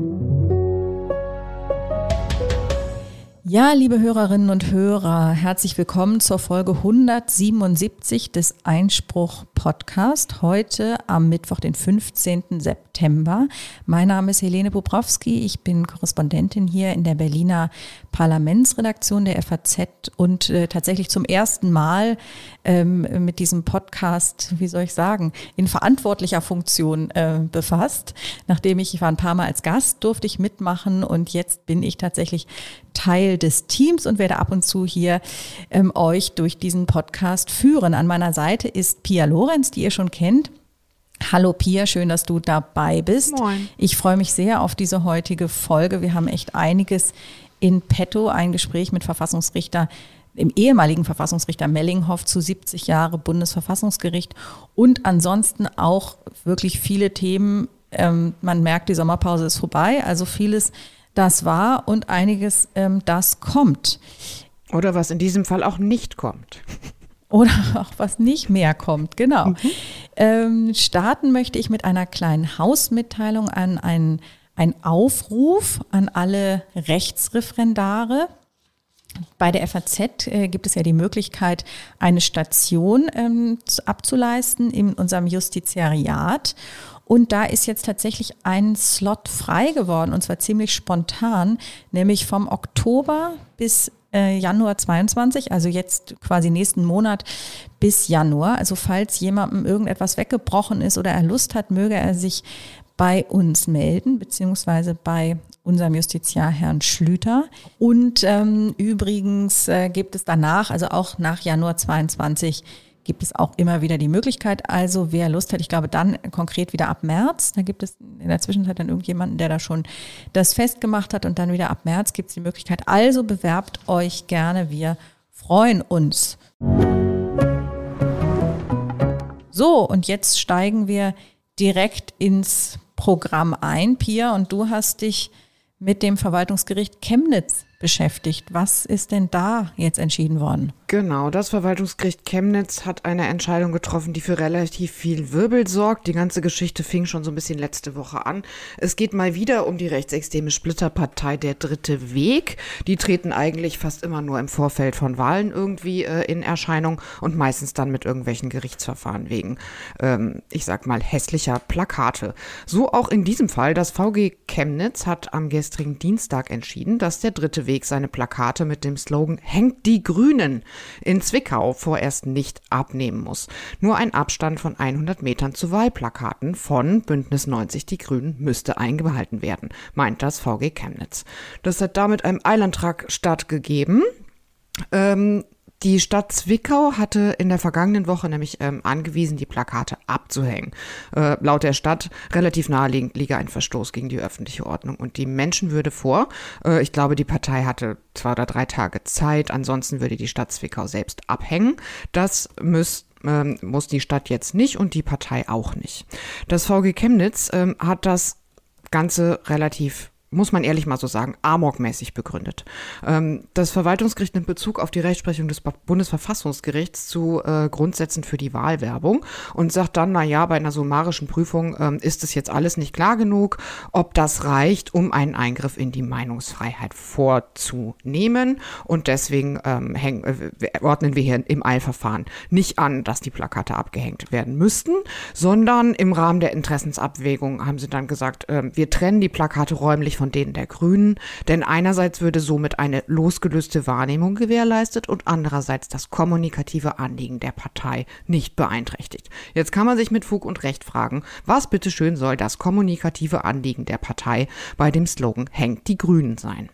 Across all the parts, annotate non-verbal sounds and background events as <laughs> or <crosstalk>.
thank you Ja, liebe Hörerinnen und Hörer, herzlich willkommen zur Folge 177 des Einspruch Podcast. Heute am Mittwoch, den 15. September. Mein Name ist Helene Bobrowski. Ich bin Korrespondentin hier in der Berliner Parlamentsredaktion der FAZ und äh, tatsächlich zum ersten Mal ähm, mit diesem Podcast, wie soll ich sagen, in verantwortlicher Funktion äh, befasst. Nachdem ich, ich war ein paar Mal als Gast, durfte ich mitmachen und jetzt bin ich tatsächlich Teil des Teams und werde ab und zu hier ähm, euch durch diesen Podcast führen. An meiner Seite ist Pia Lorenz, die ihr schon kennt. Hallo Pia, schön, dass du dabei bist. Moin. Ich freue mich sehr auf diese heutige Folge. Wir haben echt einiges in petto, ein Gespräch mit Verfassungsrichter im ehemaligen Verfassungsrichter Mellinghoff zu 70 Jahre Bundesverfassungsgericht und ansonsten auch wirklich viele Themen. Ähm, man merkt, die Sommerpause ist vorbei, also vieles das war und einiges, ähm, das kommt. Oder was in diesem Fall auch nicht kommt. <laughs> Oder auch was nicht mehr kommt, genau. Mhm. Ähm, starten möchte ich mit einer kleinen Hausmitteilung an einen, einen Aufruf an alle Rechtsreferendare. Bei der FAZ äh, gibt es ja die Möglichkeit, eine Station ähm, abzuleisten in unserem Justiziariat. Und da ist jetzt tatsächlich ein Slot frei geworden und zwar ziemlich spontan, nämlich vom Oktober bis äh, Januar 22, also jetzt quasi nächsten Monat bis Januar. Also falls jemandem irgendetwas weggebrochen ist oder er Lust hat, möge er sich bei uns melden, beziehungsweise bei unserem Justiziar Herrn Schlüter. Und ähm, übrigens äh, gibt es danach, also auch nach Januar 22, gibt es auch immer wieder die Möglichkeit. Also wer Lust hat, ich glaube dann konkret wieder ab März, da gibt es in der Zwischenzeit dann irgendjemanden, der da schon das festgemacht hat und dann wieder ab März gibt es die Möglichkeit. Also bewerbt euch gerne, wir freuen uns. So, und jetzt steigen wir direkt ins Programm ein, Pia, und du hast dich mit dem Verwaltungsgericht Chemnitz beschäftigt. Was ist denn da jetzt entschieden worden? Genau, das Verwaltungsgericht Chemnitz hat eine Entscheidung getroffen, die für relativ viel Wirbel sorgt. Die ganze Geschichte fing schon so ein bisschen letzte Woche an. Es geht mal wieder um die rechtsextreme Splitterpartei Der Dritte Weg. Die treten eigentlich fast immer nur im Vorfeld von Wahlen irgendwie äh, in Erscheinung und meistens dann mit irgendwelchen Gerichtsverfahren wegen, ähm, ich sag mal, hässlicher Plakate. So auch in diesem Fall. Das VG Chemnitz hat am gestrigen Dienstag entschieden, dass der Dritte Weg seine Plakate mit dem Slogan Hängt die Grünen in Zwickau vorerst nicht abnehmen muss. Nur ein Abstand von 100 Metern zu Wahlplakaten von Bündnis 90 Die Grünen müsste eingehalten werden, meint das VG Chemnitz. Das hat damit einem Eilantrag stattgegeben. Ähm, die Stadt Zwickau hatte in der vergangenen Woche nämlich ähm, angewiesen, die Plakate abzuhängen. Äh, laut der Stadt relativ naheliegend liege ein Verstoß gegen die öffentliche Ordnung und die Menschenwürde vor. Äh, ich glaube, die Partei hatte zwei oder drei Tage Zeit, ansonsten würde die Stadt Zwickau selbst abhängen. Das muss ähm, muss die Stadt jetzt nicht und die Partei auch nicht. Das VG Chemnitz ähm, hat das Ganze relativ muss man ehrlich mal so sagen, amokmäßig begründet. Ähm, das Verwaltungsgericht nimmt Bezug auf die Rechtsprechung des Bundesverfassungsgerichts zu äh, Grundsätzen für die Wahlwerbung und sagt dann, na ja, bei einer summarischen Prüfung ähm, ist es jetzt alles nicht klar genug, ob das reicht, um einen Eingriff in die Meinungsfreiheit vorzunehmen. Und deswegen ähm, äh, ordnen wir hier im Eilverfahren nicht an, dass die Plakate abgehängt werden müssten, sondern im Rahmen der Interessensabwägung haben sie dann gesagt, wir trennen die Plakate räumlich von denen der Grünen, denn einerseits würde somit eine losgelöste Wahrnehmung gewährleistet und andererseits das kommunikative Anliegen der Partei nicht beeinträchtigt. Jetzt kann man sich mit Fug und Recht fragen, was bitteschön soll das kommunikative Anliegen der Partei bei dem Slogan Hängt die Grünen sein?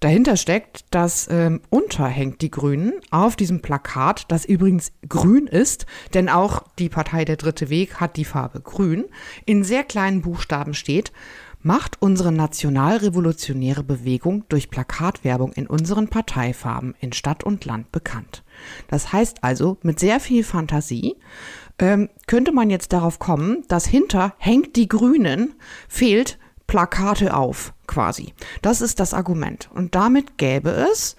Dahinter steckt, dass ähm, unterhängt die Grünen auf diesem Plakat, das übrigens grün ist, denn auch die Partei Der Dritte Weg hat die Farbe grün, in sehr kleinen Buchstaben steht, macht unsere nationalrevolutionäre Bewegung durch Plakatwerbung in unseren Parteifarben in Stadt und Land bekannt. Das heißt also, mit sehr viel Fantasie ähm, könnte man jetzt darauf kommen, dass hinter hängt die Grünen fehlt Plakate auf, quasi. Das ist das Argument. Und damit gäbe es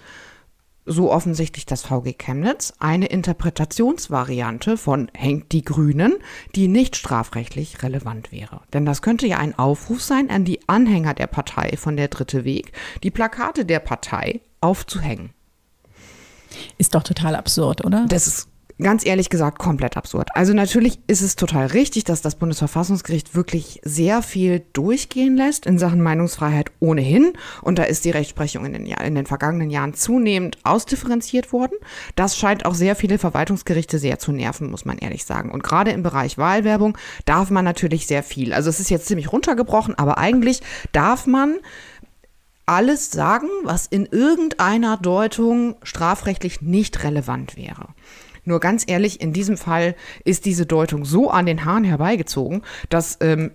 so offensichtlich das VG Chemnitz, eine Interpretationsvariante von hängt die Grünen, die nicht strafrechtlich relevant wäre. Denn das könnte ja ein Aufruf sein an die Anhänger der Partei von der Dritte Weg, die Plakate der Partei aufzuhängen. Ist doch total absurd, oder? Das ist ganz ehrlich gesagt komplett absurd. Also natürlich ist es total richtig, dass das Bundesverfassungsgericht wirklich sehr viel durchgehen lässt in Sachen Meinungsfreiheit ohnehin. Und da ist die Rechtsprechung in den, in den vergangenen Jahren zunehmend ausdifferenziert worden. Das scheint auch sehr viele Verwaltungsgerichte sehr zu nerven, muss man ehrlich sagen. Und gerade im Bereich Wahlwerbung darf man natürlich sehr viel. Also es ist jetzt ziemlich runtergebrochen, aber eigentlich darf man alles sagen, was in irgendeiner Deutung strafrechtlich nicht relevant wäre. Nur ganz ehrlich, in diesem Fall ist diese Deutung so an den Haaren herbeigezogen, dass ähm,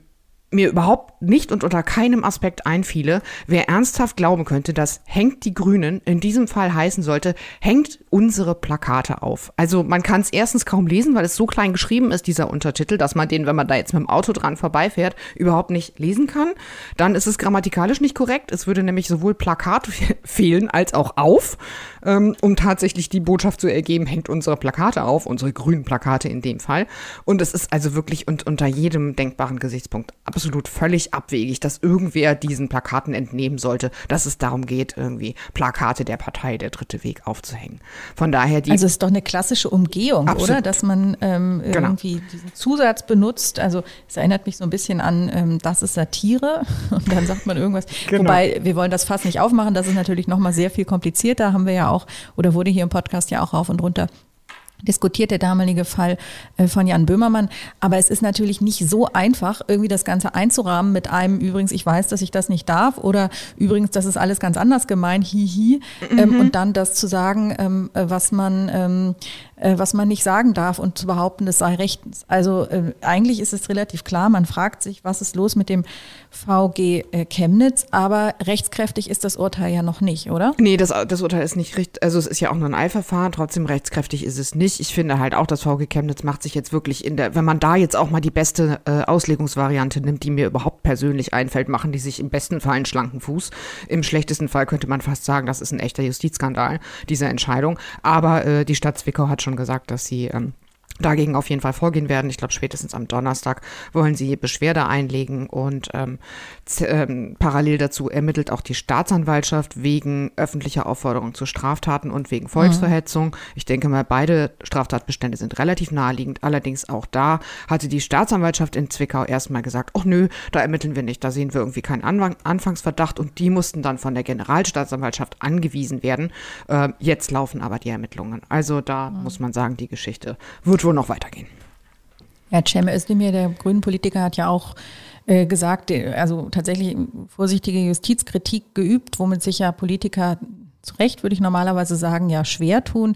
mir überhaupt nicht und unter keinem Aspekt einfiele, wer ernsthaft glauben könnte, dass hängt die Grünen in diesem Fall heißen sollte, hängt unsere Plakate auf. Also man kann es erstens kaum lesen, weil es so klein geschrieben ist, dieser Untertitel, dass man den, wenn man da jetzt mit dem Auto dran vorbeifährt, überhaupt nicht lesen kann. Dann ist es grammatikalisch nicht korrekt. Es würde nämlich sowohl Plakat <laughs> fehlen als auch auf, ähm, um tatsächlich die Botschaft zu ergeben, hängt unsere Plakate auf, unsere grünen Plakate in dem Fall. Und es ist also wirklich und unter jedem denkbaren Gesichtspunkt absolut völlig abwegig, dass irgendwer diesen Plakaten entnehmen sollte, dass es darum geht, irgendwie Plakate der Partei Der Dritte Weg aufzuhängen. Von daher die. Also es ist doch eine klassische Umgehung, absolut. oder? Dass man ähm, genau. irgendwie genau. diesen Zusatz benutzt. Also es erinnert mich so ein bisschen an, ähm, das ist Satire <laughs> und dann sagt man irgendwas. Genau. Wobei wir wollen das fast nicht aufmachen, das ist natürlich nochmal sehr viel komplizierter, haben wir ja auch, oder wurde hier im Podcast ja auch rauf und runter diskutiert der damalige Fall äh, von Jan Böhmermann. Aber es ist natürlich nicht so einfach, irgendwie das Ganze einzurahmen mit einem, übrigens, ich weiß, dass ich das nicht darf oder übrigens, das ist alles ganz anders gemeint, hihi. Ähm, mhm. und dann das zu sagen, ähm, äh, was man, ähm, äh, was man nicht sagen darf und zu behaupten, es sei rechtens. Also eigentlich ist es relativ klar, man fragt sich, was ist los mit dem VG Chemnitz, aber rechtskräftig ist das Urteil ja noch nicht, oder? Nee, das, das Urteil ist nicht richtig, also es ist ja auch nur ein Eilverfahren, trotzdem rechtskräftig ist es nicht nicht. Ich finde halt auch, das VG Chemnitz macht sich jetzt wirklich in der, wenn man da jetzt auch mal die beste äh, Auslegungsvariante nimmt, die mir überhaupt persönlich einfällt, machen die sich im besten Fall einen schlanken Fuß. Im schlechtesten Fall könnte man fast sagen, das ist ein echter Justizskandal, diese Entscheidung. Aber äh, die Stadt Zwickau hat schon gesagt, dass sie ähm, dagegen auf jeden Fall vorgehen werden. Ich glaube, spätestens am Donnerstag wollen sie Beschwerde einlegen und ähm, ähm, parallel dazu ermittelt auch die Staatsanwaltschaft wegen öffentlicher Aufforderung zu Straftaten und wegen Volksverhetzung. Mhm. Ich denke mal, beide Straftatbestände sind relativ naheliegend. Allerdings auch da hatte die Staatsanwaltschaft in Zwickau erstmal gesagt, ach nö, da ermitteln wir nicht, da sehen wir irgendwie keinen Anfang Anfangsverdacht und die mussten dann von der Generalstaatsanwaltschaft angewiesen werden. Äh, jetzt laufen aber die Ermittlungen. Also da mhm. muss man sagen, die Geschichte wird wohl wohl noch weitergehen. Ja, Cem Özdemir, der grünen Politiker, hat ja auch äh, gesagt, äh, also tatsächlich vorsichtige Justizkritik geübt, womit sich ja Politiker zu Recht, würde ich normalerweise sagen, ja schwer tun.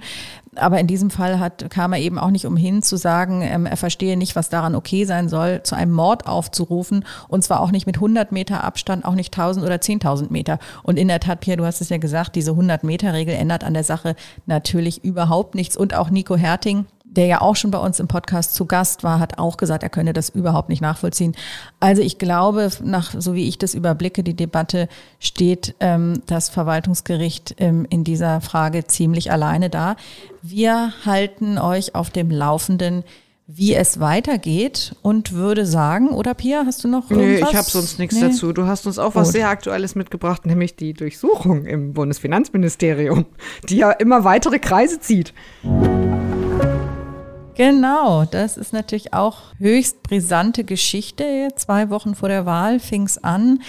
Aber in diesem Fall hat, kam er eben auch nicht umhin zu sagen, ähm, er verstehe nicht, was daran okay sein soll, zu einem Mord aufzurufen. Und zwar auch nicht mit 100 Meter Abstand, auch nicht 1000 oder 10.000 Meter. Und in der Tat, Pierre, du hast es ja gesagt, diese 100 Meter Regel ändert an der Sache natürlich überhaupt nichts. Und auch Nico Herting, der ja auch schon bei uns im Podcast zu Gast war, hat auch gesagt, er könne das überhaupt nicht nachvollziehen. Also ich glaube, nach so wie ich das überblicke, die Debatte steht ähm, das Verwaltungsgericht ähm, in dieser Frage ziemlich alleine da. Wir halten euch auf dem Laufenden wie es weitergeht und würde sagen, oder Pia, hast du noch irgendwas? Nee, ich habe sonst nichts nee. dazu. Du hast uns auch was Gut. sehr Aktuelles mitgebracht, nämlich die Durchsuchung im Bundesfinanzministerium, die ja immer weitere Kreise zieht. Genau, das ist natürlich auch höchst brisante Geschichte. Zwei Wochen vor der Wahl fing es an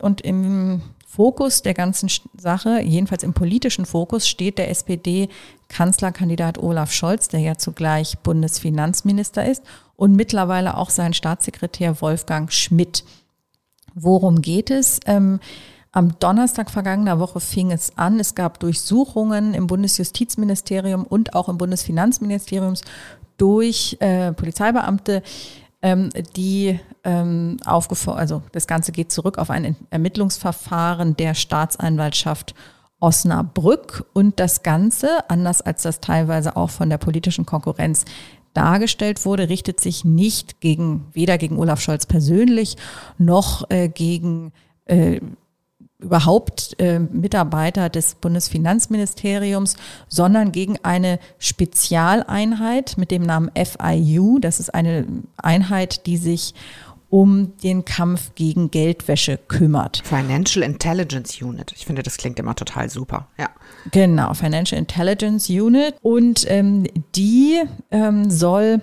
und im Fokus der ganzen Sache, jedenfalls im politischen Fokus, steht der SPD-Kanzlerkandidat Olaf Scholz, der ja zugleich Bundesfinanzminister ist und mittlerweile auch sein Staatssekretär Wolfgang Schmidt. Worum geht es? Ähm, am Donnerstag vergangener Woche fing es an. Es gab Durchsuchungen im Bundesjustizministerium und auch im Bundesfinanzministerium durch äh, Polizeibeamte, ähm, die ähm, aufgefordert, also das Ganze geht zurück auf ein Ermittlungsverfahren der Staatsanwaltschaft Osnabrück und das Ganze, anders als das teilweise auch von der politischen Konkurrenz dargestellt wurde, richtet sich nicht gegen, weder gegen Olaf Scholz persönlich noch äh, gegen äh, überhaupt äh, Mitarbeiter des Bundesfinanzministeriums, sondern gegen eine Spezialeinheit mit dem Namen FIU. Das ist eine Einheit, die sich um den Kampf gegen Geldwäsche kümmert. Financial Intelligence Unit. Ich finde, das klingt immer total super. Ja. Genau, Financial Intelligence Unit. Und ähm, die ähm, soll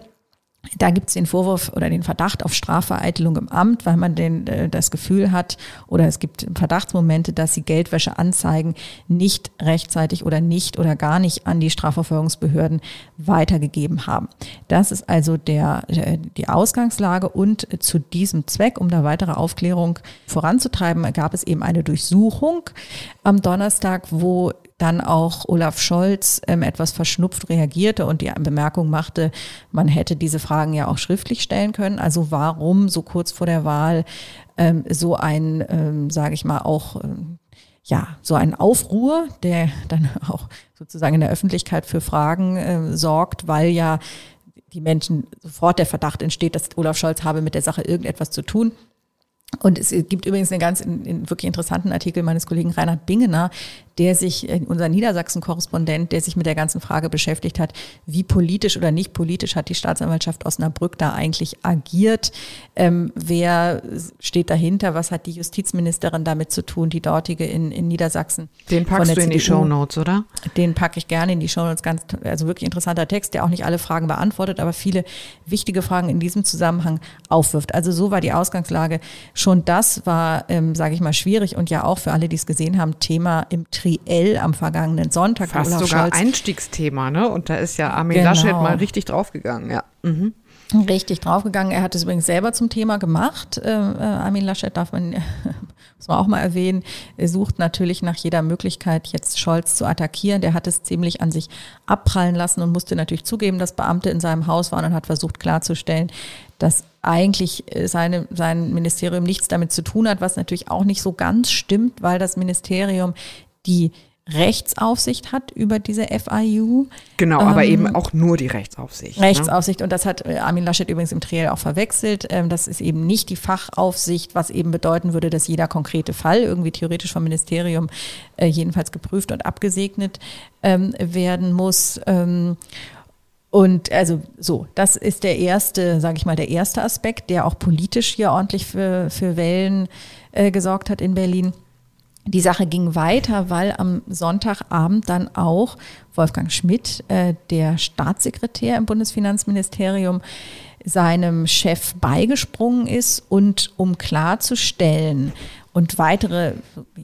da gibt es den Vorwurf oder den Verdacht auf Strafvereitelung im Amt, weil man den, äh, das Gefühl hat oder es gibt Verdachtsmomente, dass sie Geldwäscheanzeigen nicht rechtzeitig oder nicht oder gar nicht an die Strafverfolgungsbehörden weitergegeben haben. Das ist also der, äh, die Ausgangslage und zu diesem Zweck, um da weitere Aufklärung voranzutreiben, gab es eben eine Durchsuchung am Donnerstag, wo dann auch Olaf Scholz ähm, etwas verschnupft reagierte und die Bemerkung machte, man hätte diese Fragen ja auch schriftlich stellen können. Also warum so kurz vor der Wahl ähm, so ein, ähm, sage ich mal, auch ähm, ja, so ein Aufruhr, der dann <laughs> auch sozusagen in der Öffentlichkeit für Fragen äh, sorgt, weil ja die Menschen sofort der Verdacht entsteht, dass Olaf Scholz habe mit der Sache irgendetwas zu tun. Und es gibt übrigens einen ganz in, in wirklich interessanten Artikel meines Kollegen Reinhard Bingener, der sich, äh, unser Niedersachsen-Korrespondent, der sich mit der ganzen Frage beschäftigt hat, wie politisch oder nicht politisch hat die Staatsanwaltschaft Osnabrück da eigentlich agiert? Ähm, wer steht dahinter? Was hat die Justizministerin damit zu tun, die dortige in, in Niedersachsen? Den packst du in CDU? die Show Notes, oder? Den packe ich gerne in die Show Notes. Ganz, also wirklich interessanter Text, der auch nicht alle Fragen beantwortet, aber viele wichtige Fragen in diesem Zusammenhang aufwirft. Also so war die Ausgangslage. Schon das war, ähm, sage ich mal, schwierig und ja auch für alle, die es gesehen haben, Thema im Triell am vergangenen Sonntag. Fast Olaf sogar Scholz. Einstiegsthema, ne? Und da ist ja Armin genau. Laschet mal richtig draufgegangen, ja. Mhm. Richtig draufgegangen. Er hat es übrigens selber zum Thema gemacht. Äh, äh Armin Laschet darf man, <laughs> muss man auch mal erwähnen, er sucht natürlich nach jeder Möglichkeit, jetzt Scholz zu attackieren. Der hat es ziemlich an sich abprallen lassen und musste natürlich zugeben, dass Beamte in seinem Haus waren und hat versucht klarzustellen, dass eigentlich äh, seine, sein Ministerium nichts damit zu tun hat, was natürlich auch nicht so ganz stimmt, weil das Ministerium die Rechtsaufsicht hat über diese FIU. Genau, aber ähm, eben auch nur die Rechtsaufsicht. Ne? Rechtsaufsicht, ne? und das hat äh, Armin Laschet übrigens im Triell auch verwechselt. Ähm, das ist eben nicht die Fachaufsicht, was eben bedeuten würde, dass jeder konkrete Fall irgendwie theoretisch vom Ministerium äh, jedenfalls geprüft und abgesegnet ähm, werden muss. Und also so, das ist der erste, sage ich mal, der erste Aspekt, der auch politisch hier ordentlich für, für Wellen äh, gesorgt hat in Berlin. Die Sache ging weiter, weil am Sonntagabend dann auch Wolfgang Schmidt, äh, der Staatssekretär im Bundesfinanzministerium, seinem Chef beigesprungen ist und um klarzustellen und weitere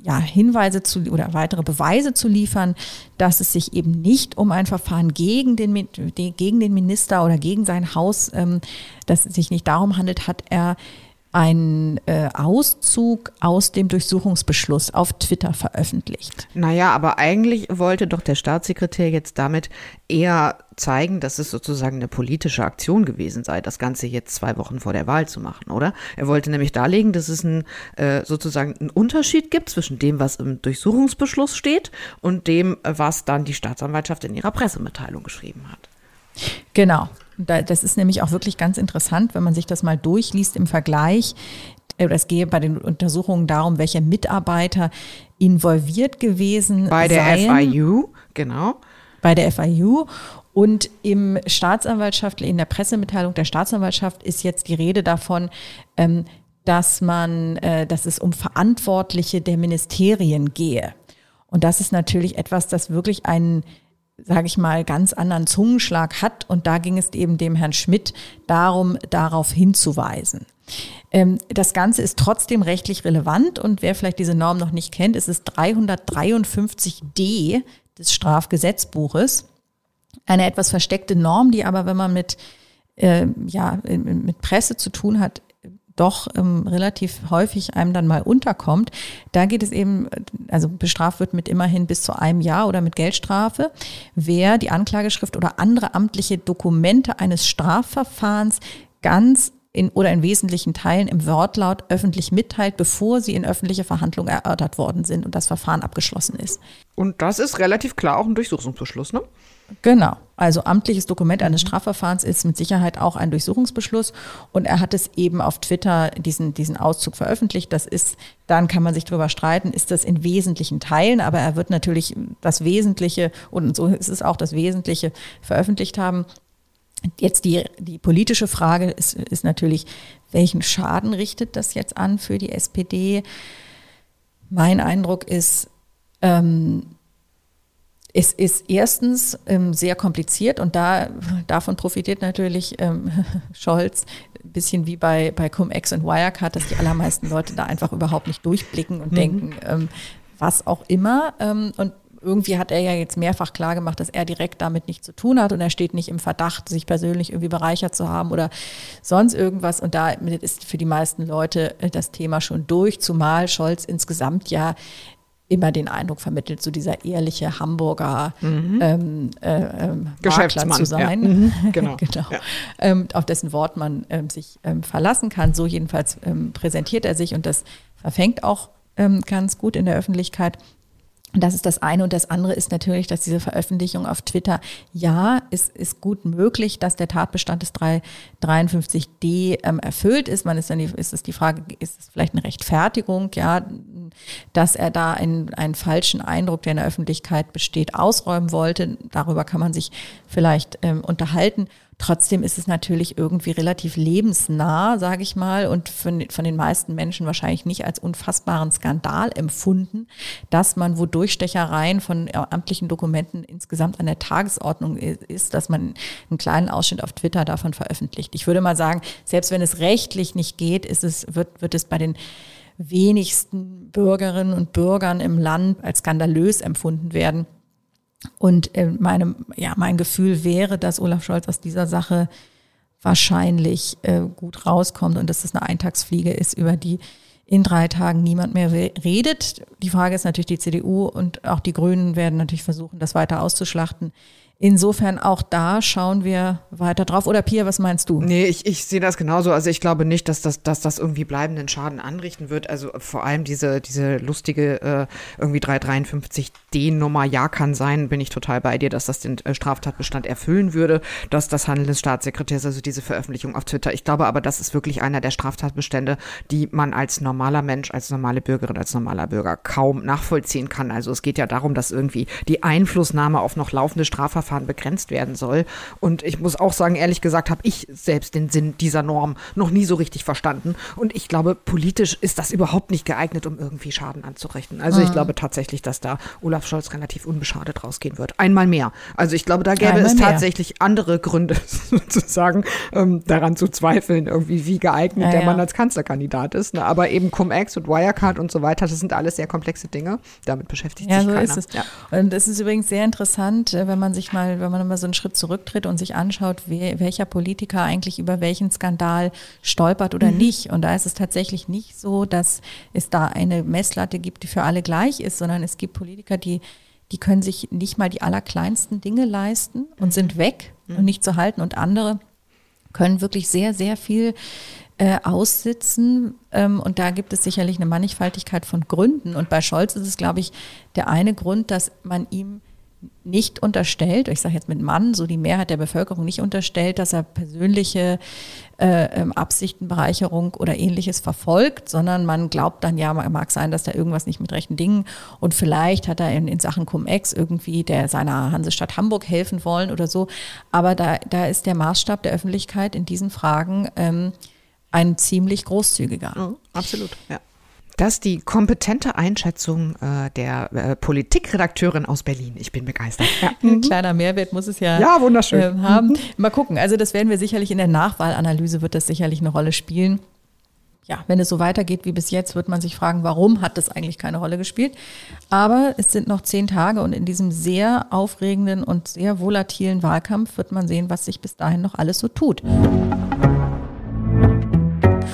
ja, Hinweise zu oder weitere Beweise zu liefern, dass es sich eben nicht um ein Verfahren gegen den, gegen den Minister oder gegen sein Haus, ähm, dass es sich nicht darum handelt, hat er einen äh, Auszug aus dem Durchsuchungsbeschluss auf Twitter veröffentlicht. Naja, aber eigentlich wollte doch der Staatssekretär jetzt damit eher zeigen, dass es sozusagen eine politische Aktion gewesen sei, das Ganze jetzt zwei Wochen vor der Wahl zu machen, oder? Er wollte nämlich darlegen, dass es ein, äh, sozusagen einen Unterschied gibt zwischen dem, was im Durchsuchungsbeschluss steht und dem, was dann die Staatsanwaltschaft in ihrer Pressemitteilung geschrieben hat. Genau. Das ist nämlich auch wirklich ganz interessant, wenn man sich das mal durchliest im Vergleich. Äh, es gehe bei den Untersuchungen darum, welche Mitarbeiter involviert gewesen Bei der seien. FIU, genau. Bei der FIU. Und im Staatsanwaltschaft, in der Pressemitteilung der Staatsanwaltschaft ist jetzt die Rede davon, ähm, dass man, äh, dass es um Verantwortliche der Ministerien gehe. Und das ist natürlich etwas, das wirklich einen sage ich mal, ganz anderen Zungenschlag hat. Und da ging es eben dem Herrn Schmidt darum, darauf hinzuweisen. Ähm, das Ganze ist trotzdem rechtlich relevant und wer vielleicht diese Norm noch nicht kennt, ist es 353d des Strafgesetzbuches. Eine etwas versteckte Norm, die aber, wenn man mit, äh, ja, mit Presse zu tun hat, doch ähm, relativ häufig einem dann mal unterkommt. Da geht es eben, also bestraft wird mit immerhin bis zu einem Jahr oder mit Geldstrafe, wer die Anklageschrift oder andere amtliche Dokumente eines Strafverfahrens ganz in, oder in wesentlichen Teilen im Wortlaut öffentlich mitteilt, bevor sie in öffentliche Verhandlungen erörtert worden sind und das Verfahren abgeschlossen ist. Und das ist relativ klar auch ein Durchsuchungsbeschluss, ne? Genau. Also amtliches Dokument eines Strafverfahrens ist mit Sicherheit auch ein Durchsuchungsbeschluss. Und er hat es eben auf Twitter diesen, diesen Auszug veröffentlicht. Das ist, dann kann man sich darüber streiten, ist das in wesentlichen Teilen, aber er wird natürlich das Wesentliche, und so ist es auch das Wesentliche, veröffentlicht haben. Jetzt die, die politische Frage ist, ist natürlich, welchen Schaden richtet das jetzt an für die SPD? Mein Eindruck ist, ähm, es ist erstens ähm, sehr kompliziert und da, davon profitiert natürlich ähm, <laughs> Scholz ein bisschen wie bei, bei Cum-Ex und Wirecard, dass die allermeisten Leute da einfach überhaupt nicht durchblicken und mhm. denken, ähm, was auch immer. Ähm, und irgendwie hat er ja jetzt mehrfach klargemacht, dass er direkt damit nichts zu tun hat und er steht nicht im Verdacht, sich persönlich irgendwie bereichert zu haben oder sonst irgendwas. Und da ist für die meisten Leute äh, das Thema schon durch, zumal Scholz insgesamt ja immer den Eindruck vermittelt, so dieser ehrliche Hamburger mhm. ähm, äh, ähm, Geschäftsmann zu sein, ja. mhm. <laughs> genau, genau. Ja. Ähm, auf dessen Wort man ähm, sich ähm, verlassen kann. So jedenfalls ähm, präsentiert er sich und das verfängt auch ganz gut in der Öffentlichkeit. Das ist das eine. Und das andere ist natürlich, dass diese Veröffentlichung auf Twitter, ja, es ist gut möglich, dass der Tatbestand des 353d ähm, erfüllt ist. Man ist dann die, ist es die Frage, ist es vielleicht eine Rechtfertigung, ja, dass er da einen, einen falschen Eindruck, der in der Öffentlichkeit besteht, ausräumen wollte. Darüber kann man sich vielleicht ähm, unterhalten. Trotzdem ist es natürlich irgendwie relativ lebensnah, sage ich mal, und von, von den meisten Menschen wahrscheinlich nicht als unfassbaren Skandal empfunden, dass man, wo Durchstechereien von amtlichen Dokumenten insgesamt an der Tagesordnung ist, dass man einen kleinen Ausschnitt auf Twitter davon veröffentlicht. Ich würde mal sagen, selbst wenn es rechtlich nicht geht, ist es, wird, wird es bei den wenigsten Bürgerinnen und Bürgern im Land als skandalös empfunden werden und äh, meine, ja, mein Gefühl wäre, dass Olaf Scholz aus dieser Sache wahrscheinlich äh, gut rauskommt und dass es eine Eintagsfliege ist, über die in drei Tagen niemand mehr redet. Die Frage ist natürlich, die CDU und auch die Grünen werden natürlich versuchen, das weiter auszuschlachten. Insofern auch da schauen wir weiter drauf. Oder Pia, was meinst du? Nee, ich, ich sehe das genauso. Also ich glaube nicht, dass das, dass das irgendwie bleibenden Schaden anrichten wird. Also vor allem diese, diese lustige äh, irgendwie 353D-Nummer, ja kann sein, bin ich total bei dir, dass das den äh, Straftatbestand erfüllen würde, dass das Handeln des Staatssekretärs, also diese Veröffentlichung auf Twitter. Ich glaube aber, das ist wirklich einer der Straftatbestände, die man als normaler Mensch, als normale Bürgerin, als normaler Bürger kaum nachvollziehen kann. Also es geht ja darum, dass irgendwie die Einflussnahme auf noch laufende Strafverfahren Verfahren begrenzt werden soll. Und ich muss auch sagen, ehrlich gesagt, habe ich selbst den Sinn dieser Norm noch nie so richtig verstanden. Und ich glaube, politisch ist das überhaupt nicht geeignet, um irgendwie Schaden anzurichten. Also mhm. ich glaube tatsächlich, dass da Olaf Scholz relativ unbeschadet rausgehen wird. Einmal mehr. Also ich glaube, da gäbe Einmal es tatsächlich mehr. andere Gründe, <laughs> sozusagen, ähm, daran zu zweifeln, irgendwie, wie geeignet ja, der ja. Mann als Kanzlerkandidat ist. Ne? Aber eben Cum-Ex und Wirecard und so weiter, das sind alles sehr komplexe Dinge. Damit beschäftigt ja, sich so keiner. Ist es. Ja. Und es ist übrigens sehr interessant, äh, wenn man sich mal mal, wenn man mal so einen Schritt zurücktritt und sich anschaut, wer, welcher Politiker eigentlich über welchen Skandal stolpert oder mhm. nicht. Und da ist es tatsächlich nicht so, dass es da eine Messlatte gibt, die für alle gleich ist, sondern es gibt Politiker, die die können sich nicht mal die allerkleinsten Dinge leisten und mhm. sind weg mhm. und nicht zu halten. Und andere können wirklich sehr, sehr viel äh, aussitzen. Ähm, und da gibt es sicherlich eine Mannigfaltigkeit von Gründen. Und bei Scholz ist es, glaube ich, der eine Grund, dass man ihm nicht unterstellt, ich sage jetzt mit Mann, so die Mehrheit der Bevölkerung nicht unterstellt, dass er persönliche äh, ähm, Absichtenbereicherung oder ähnliches verfolgt, sondern man glaubt dann, ja, mag sein, dass da irgendwas nicht mit rechten Dingen und vielleicht hat er in, in Sachen Cum-Ex irgendwie der seiner Hansestadt Hamburg helfen wollen oder so. Aber da, da ist der Maßstab der Öffentlichkeit in diesen Fragen ähm, ein ziemlich großzügiger. Mhm, absolut, ja. Das ist die kompetente Einschätzung äh, der äh, Politikredakteurin aus Berlin. Ich bin begeistert. Ja. Ein <laughs> mhm. kleiner Mehrwert muss es ja, ja wunderschön. Äh, haben. Mhm. Mal gucken. Also das werden wir sicherlich in der Nachwahlanalyse wird das sicherlich eine Rolle spielen. Ja, wenn es so weitergeht wie bis jetzt, wird man sich fragen, warum hat das eigentlich keine Rolle gespielt. Aber es sind noch zehn Tage und in diesem sehr aufregenden und sehr volatilen Wahlkampf wird man sehen, was sich bis dahin noch alles so tut.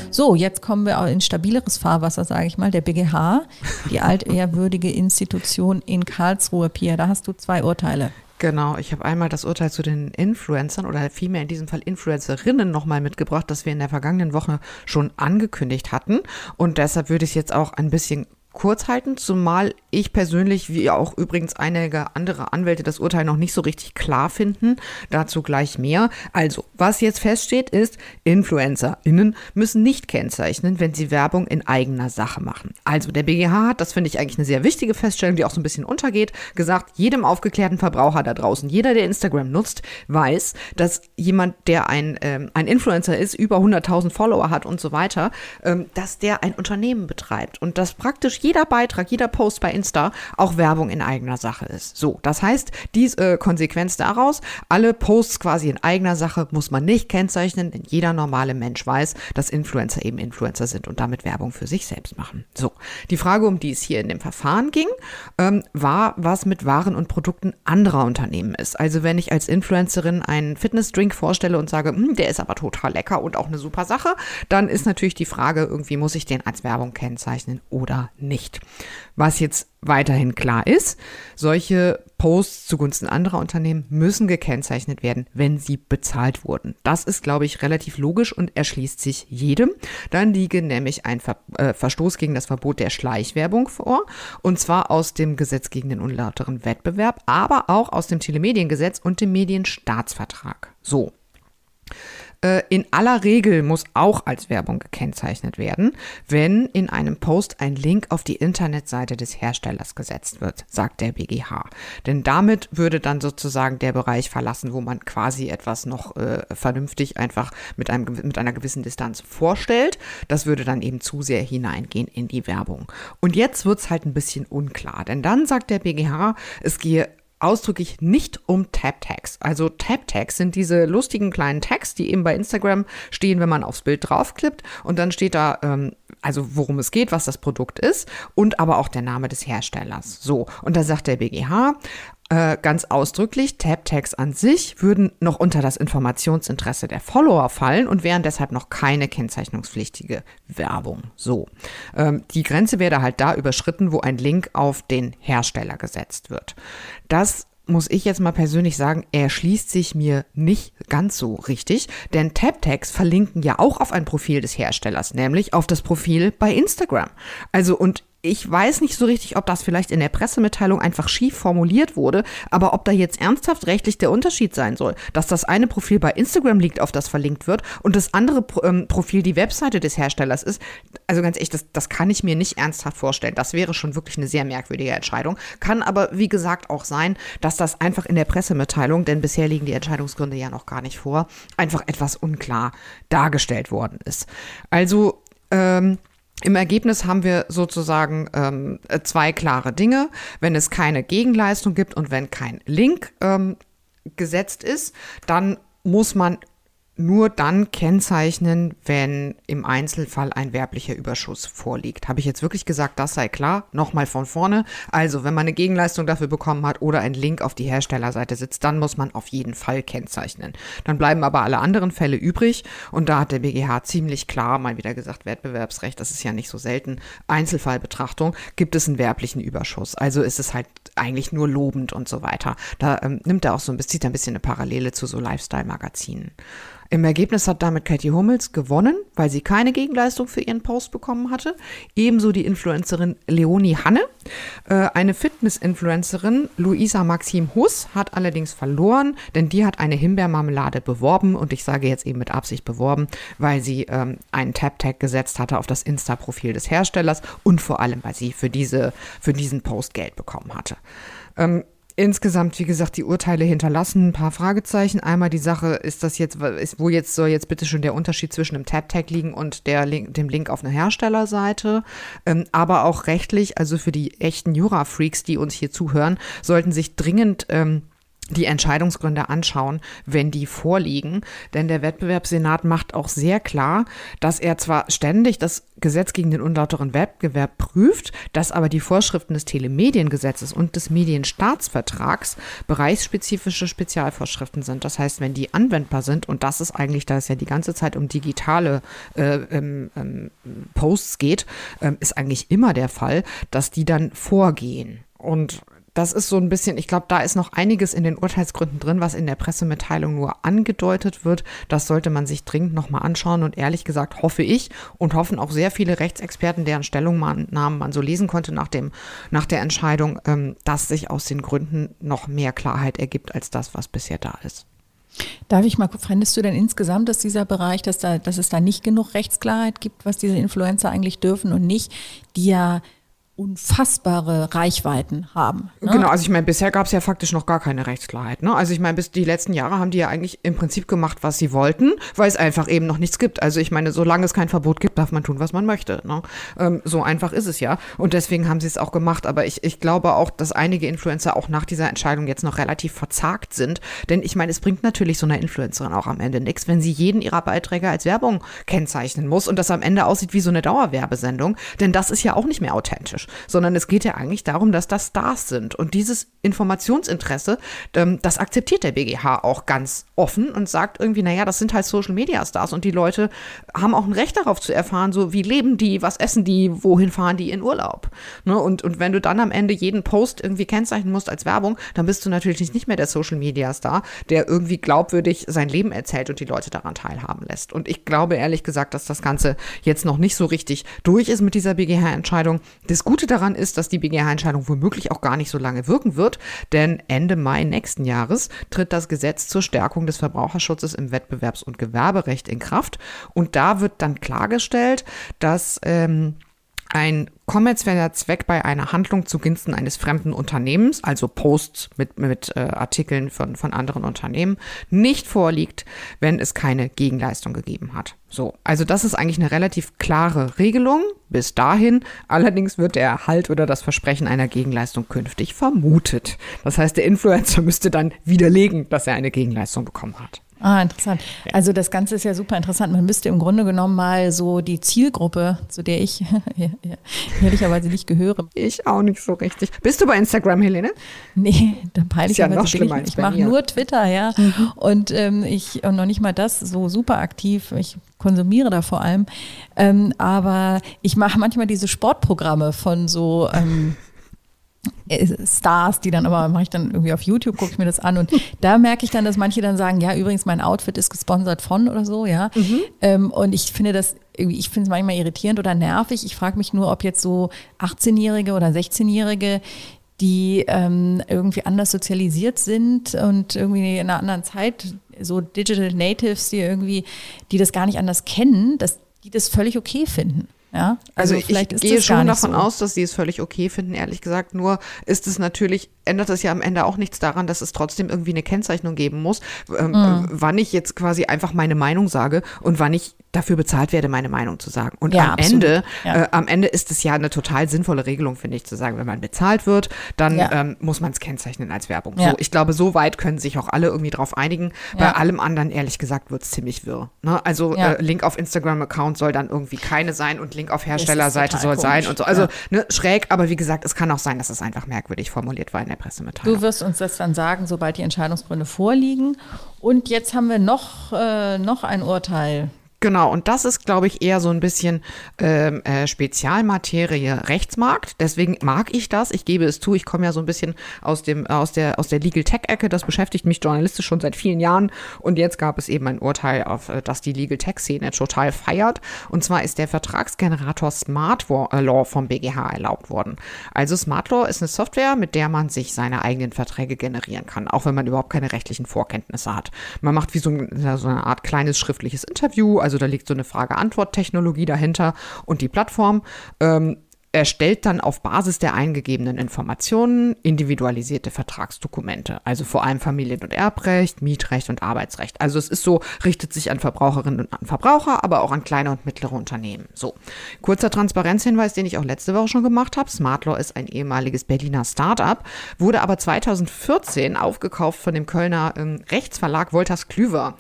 So, jetzt kommen wir in stabileres Fahrwasser, sage ich mal, der BGH, die altehrwürdige Institution in Karlsruhe. Pia, da hast du zwei Urteile. Genau, ich habe einmal das Urteil zu den Influencern oder vielmehr in diesem Fall Influencerinnen nochmal mitgebracht, das wir in der vergangenen Woche schon angekündigt hatten. Und deshalb würde ich es jetzt auch ein bisschen kurz halten, zumal ich persönlich, wie auch übrigens einige andere Anwälte, das Urteil noch nicht so richtig klar finden. Dazu gleich mehr. Also, was jetzt feststeht, ist, InfluencerInnen müssen nicht kennzeichnen, wenn sie Werbung in eigener Sache machen. Also, der BGH hat, das finde ich eigentlich eine sehr wichtige Feststellung, die auch so ein bisschen untergeht, gesagt, jedem aufgeklärten Verbraucher da draußen, jeder, der Instagram nutzt, weiß, dass jemand, der ein, ähm, ein Influencer ist, über 100.000 Follower hat und so weiter, ähm, dass der ein Unternehmen betreibt und dass praktisch jeder Beitrag, jeder Post bei Insta auch Werbung in eigener Sache ist. So, das heißt, diese äh, Konsequenz daraus, alle Posts quasi in eigener Sache muss man nicht kennzeichnen, denn jeder normale Mensch weiß, dass Influencer eben Influencer sind und damit Werbung für sich selbst machen. So, die Frage, um die es hier in dem Verfahren ging, ähm, war, was mit Waren und Produkten anderer Unternehmen ist. Also wenn ich als Influencerin einen Fitnessdrink vorstelle und sage, hm, der ist aber total lecker und auch eine super Sache, dann ist natürlich die Frage, irgendwie muss ich den als Werbung kennzeichnen oder nicht nicht. Was jetzt weiterhin klar ist, solche Posts zugunsten anderer Unternehmen müssen gekennzeichnet werden, wenn sie bezahlt wurden. Das ist, glaube ich, relativ logisch und erschließt sich jedem. Dann liege nämlich ein Ver äh, Verstoß gegen das Verbot der Schleichwerbung vor, und zwar aus dem Gesetz gegen den unlauteren Wettbewerb, aber auch aus dem Telemediengesetz und dem Medienstaatsvertrag. So. Äh, in aller Regel muss auch als Werbung gekennzeichnet werden, wenn in einem Post ein Link auf die Internetseite des Herstellers gesetzt wird, sagt der BGH. Denn damit würde dann sozusagen der Bereich verlassen, wo man quasi etwas noch äh, vernünftig einfach mit, einem, mit einer gewissen Distanz vorstellt. Das würde dann eben zu sehr hineingehen in die Werbung. Und jetzt wird es halt ein bisschen unklar, denn dann sagt der BGH, es gehe ausdrücklich nicht um Tab-Tags. Also Tab-Tags sind diese lustigen kleinen Tags, die eben bei Instagram stehen, wenn man aufs Bild draufklippt und dann steht da, ähm, also worum es geht, was das Produkt ist und aber auch der Name des Herstellers. So, und da sagt der BGH, äh, ganz ausdrücklich, Tab-Tags an sich würden noch unter das Informationsinteresse der Follower fallen und wären deshalb noch keine kennzeichnungspflichtige Werbung. So. Ähm, die Grenze wäre halt da überschritten, wo ein Link auf den Hersteller gesetzt wird. Das muss ich jetzt mal persönlich sagen, erschließt sich mir nicht ganz so richtig, denn Tab-Tags verlinken ja auch auf ein Profil des Herstellers, nämlich auf das Profil bei Instagram. Also und ich weiß nicht so richtig, ob das vielleicht in der Pressemitteilung einfach schief formuliert wurde, aber ob da jetzt ernsthaft rechtlich der Unterschied sein soll, dass das eine Profil bei Instagram liegt, auf das verlinkt wird, und das andere ähm, Profil die Webseite des Herstellers ist, also ganz echt, das, das kann ich mir nicht ernsthaft vorstellen. Das wäre schon wirklich eine sehr merkwürdige Entscheidung. Kann aber, wie gesagt, auch sein, dass das einfach in der Pressemitteilung, denn bisher liegen die Entscheidungsgründe ja noch gar nicht vor, einfach etwas unklar dargestellt worden ist. Also, ähm, im Ergebnis haben wir sozusagen ähm, zwei klare Dinge. Wenn es keine Gegenleistung gibt und wenn kein Link ähm, gesetzt ist, dann muss man nur dann kennzeichnen, wenn im Einzelfall ein werblicher Überschuss vorliegt. Habe ich jetzt wirklich gesagt, das sei klar? Nochmal von vorne. Also, wenn man eine Gegenleistung dafür bekommen hat oder ein Link auf die Herstellerseite sitzt, dann muss man auf jeden Fall kennzeichnen. Dann bleiben aber alle anderen Fälle übrig und da hat der BGH ziemlich klar mal wieder gesagt, Wettbewerbsrecht, das ist ja nicht so selten. Einzelfallbetrachtung gibt es einen werblichen Überschuss. Also ist es halt eigentlich nur lobend und so weiter. Da ähm, nimmt er auch so ein bisschen, zieht ein bisschen eine Parallele zu so Lifestyle-Magazinen. Im Ergebnis hat damit Katie Hummels gewonnen, weil sie keine Gegenleistung für ihren Post bekommen hatte. Ebenso die Influencerin Leonie Hanne. Äh, eine Fitness-Influencerin, Luisa Maxim Huss, hat allerdings verloren, denn die hat eine Himbeermarmelade beworben und ich sage jetzt eben mit Absicht beworben, weil sie ähm, einen Tab-Tag gesetzt hatte auf das Insta-Profil des Herstellers und vor allem, weil sie für, diese, für diesen Post Geld bekommen hatte. Ähm, insgesamt, wie gesagt, die Urteile hinterlassen ein paar Fragezeichen. Einmal die Sache, ist das jetzt, ist, wo jetzt soll jetzt bitte schon der Unterschied zwischen dem Tab-Tag liegen und der Link, dem Link auf einer Herstellerseite? Ähm, aber auch rechtlich, also für die echten Jura-Freaks, die uns hier zuhören, sollten sich dringend ähm, die Entscheidungsgründe anschauen, wenn die vorliegen. Denn der Wettbewerbssenat macht auch sehr klar, dass er zwar ständig das Gesetz gegen den unlauteren Wettbewerb prüft, dass aber die Vorschriften des Telemediengesetzes und des Medienstaatsvertrags bereichsspezifische Spezialvorschriften sind. Das heißt, wenn die anwendbar sind, und das ist eigentlich, da es ja die ganze Zeit um digitale äh, ähm, ähm, Posts geht, ähm, ist eigentlich immer der Fall, dass die dann vorgehen. Und das ist so ein bisschen, ich glaube, da ist noch einiges in den Urteilsgründen drin, was in der Pressemitteilung nur angedeutet wird. Das sollte man sich dringend nochmal anschauen. Und ehrlich gesagt hoffe ich und hoffen auch sehr viele Rechtsexperten, deren Stellungnahmen man so lesen konnte nach, dem, nach der Entscheidung, ähm, dass sich aus den Gründen noch mehr Klarheit ergibt als das, was bisher da ist. Darf ich mal, findest du denn insgesamt, dass dieser Bereich, dass, da, dass es da nicht genug Rechtsklarheit gibt, was diese Influencer eigentlich dürfen und nicht, die ja unfassbare Reichweiten haben. Ne? Genau, also ich meine, bisher gab es ja faktisch noch gar keine Rechtsklarheit. Ne? Also ich meine, bis die letzten Jahre haben die ja eigentlich im Prinzip gemacht, was sie wollten, weil es einfach eben noch nichts gibt. Also ich meine, solange es kein Verbot gibt, darf man tun, was man möchte. Ne? Ähm, so einfach ist es ja. Und deswegen haben sie es auch gemacht. Aber ich, ich glaube auch, dass einige Influencer auch nach dieser Entscheidung jetzt noch relativ verzagt sind. Denn ich meine, es bringt natürlich so einer Influencerin auch am Ende nichts, wenn sie jeden ihrer Beiträge als Werbung kennzeichnen muss und das am Ende aussieht wie so eine Dauerwerbesendung. Denn das ist ja auch nicht mehr authentisch sondern es geht ja eigentlich darum, dass das Stars sind. Und dieses Informationsinteresse, ähm, das akzeptiert der BGH auch ganz offen und sagt irgendwie, naja, das sind halt Social Media Stars und die Leute haben auch ein Recht darauf zu erfahren, so wie leben die, was essen die, wohin fahren die in Urlaub. Ne? Und, und wenn du dann am Ende jeden Post irgendwie kennzeichnen musst als Werbung, dann bist du natürlich nicht mehr der Social Media Star, der irgendwie glaubwürdig sein Leben erzählt und die Leute daran teilhaben lässt. Und ich glaube ehrlich gesagt, dass das Ganze jetzt noch nicht so richtig durch ist mit dieser BGH-Entscheidung. Das Gute daran ist, dass die BGH-Entscheidung womöglich auch gar nicht so lange wirken wird, denn Ende Mai nächsten Jahres tritt das Gesetz zur Stärkung des Verbraucherschutzes im Wettbewerbs- und Gewerberecht in Kraft. Und da wird dann klargestellt, dass ähm, ein kommerzieller Zweck bei einer Handlung zugunsten eines fremden Unternehmens, also Posts mit, mit äh, Artikeln von, von anderen Unternehmen, nicht vorliegt, wenn es keine Gegenleistung gegeben hat. So, also das ist eigentlich eine relativ klare Regelung bis dahin. Allerdings wird der Erhalt oder das Versprechen einer Gegenleistung künftig vermutet. Das heißt, der Influencer <laughs> müsste dann widerlegen, dass er eine Gegenleistung bekommen hat. Ah, interessant. Also das Ganze ist ja super interessant. Man müsste im Grunde genommen mal so die Zielgruppe, zu der ich <laughs> ehrlicherweise nicht gehöre. Ich auch nicht so richtig. Bist du bei Instagram, Helene? Nee, da peile ich ja noch schlimmer ich, ich mache nur Twitter, ja. Mhm. Und ähm, ich und noch nicht mal das so super aktiv. Ich konsumiere da vor allem. Ähm, aber ich mache manchmal diese Sportprogramme von so ähm, äh, Stars, die dann aber mache ich dann irgendwie auf YouTube, gucke ich mir das an und da merke ich dann, dass manche dann sagen, ja, übrigens, mein Outfit ist gesponsert von oder so, ja. Mhm. Ähm, und ich finde das irgendwie, ich finde es manchmal irritierend oder nervig. Ich frage mich nur, ob jetzt so 18-Jährige oder 16-Jährige, die ähm, irgendwie anders sozialisiert sind und irgendwie in einer anderen Zeit, so Digital Natives, die irgendwie, die das gar nicht anders kennen, dass die das völlig okay finden. Ja, also, also ich gehe schon davon so. aus, dass sie es völlig okay finden, ehrlich gesagt. Nur ist es natürlich, ändert es ja am Ende auch nichts daran, dass es trotzdem irgendwie eine Kennzeichnung geben muss, ähm, mhm. wann ich jetzt quasi einfach meine Meinung sage und wann ich dafür bezahlt werde, meine Meinung zu sagen. Und ja, am Ende, ja. äh, am Ende ist es ja eine total sinnvolle Regelung, finde ich, zu sagen, wenn man bezahlt wird, dann ja. ähm, muss man es kennzeichnen als Werbung. So, ich glaube, so weit können sich auch alle irgendwie drauf einigen. Bei allem anderen, ehrlich gesagt, wird es ziemlich wirr. Ne? Also äh, Link auf Instagram-Account soll dann irgendwie keine sein und Link auf Herstellerseite soll komisch. sein und so. Also ne, schräg, aber wie gesagt, es kann auch sein, dass es einfach merkwürdig formuliert war in der Pressemitteilung. Du wirst uns das dann sagen, sobald die Entscheidungsgründe vorliegen. Und jetzt haben wir noch, äh, noch ein Urteil Genau, und das ist, glaube ich, eher so ein bisschen ähm, äh, Spezialmaterie Rechtsmarkt. Deswegen mag ich das. Ich gebe es zu, ich komme ja so ein bisschen aus dem aus der aus der Legal Tech Ecke. Das beschäftigt mich journalistisch schon seit vielen Jahren. Und jetzt gab es eben ein Urteil, auf äh, das die Legal Tech Szene total feiert. Und zwar ist der Vertragsgenerator Smart äh, Law vom BGH erlaubt worden. Also Smart Law ist eine Software, mit der man sich seine eigenen Verträge generieren kann, auch wenn man überhaupt keine rechtlichen Vorkenntnisse hat. Man macht wie so, so eine Art kleines schriftliches Interview also da liegt so eine Frage-Antwort-Technologie dahinter und die Plattform ähm, erstellt dann auf Basis der eingegebenen Informationen individualisierte Vertragsdokumente, also vor allem Familien- und Erbrecht, Mietrecht und Arbeitsrecht. Also es ist so, richtet sich an Verbraucherinnen und an Verbraucher, aber auch an kleine und mittlere Unternehmen. So, kurzer Transparenzhinweis, den ich auch letzte Woche schon gemacht habe. Smartlaw ist ein ehemaliges Berliner Start-up, wurde aber 2014 aufgekauft von dem Kölner ähm, Rechtsverlag Wolters Klüver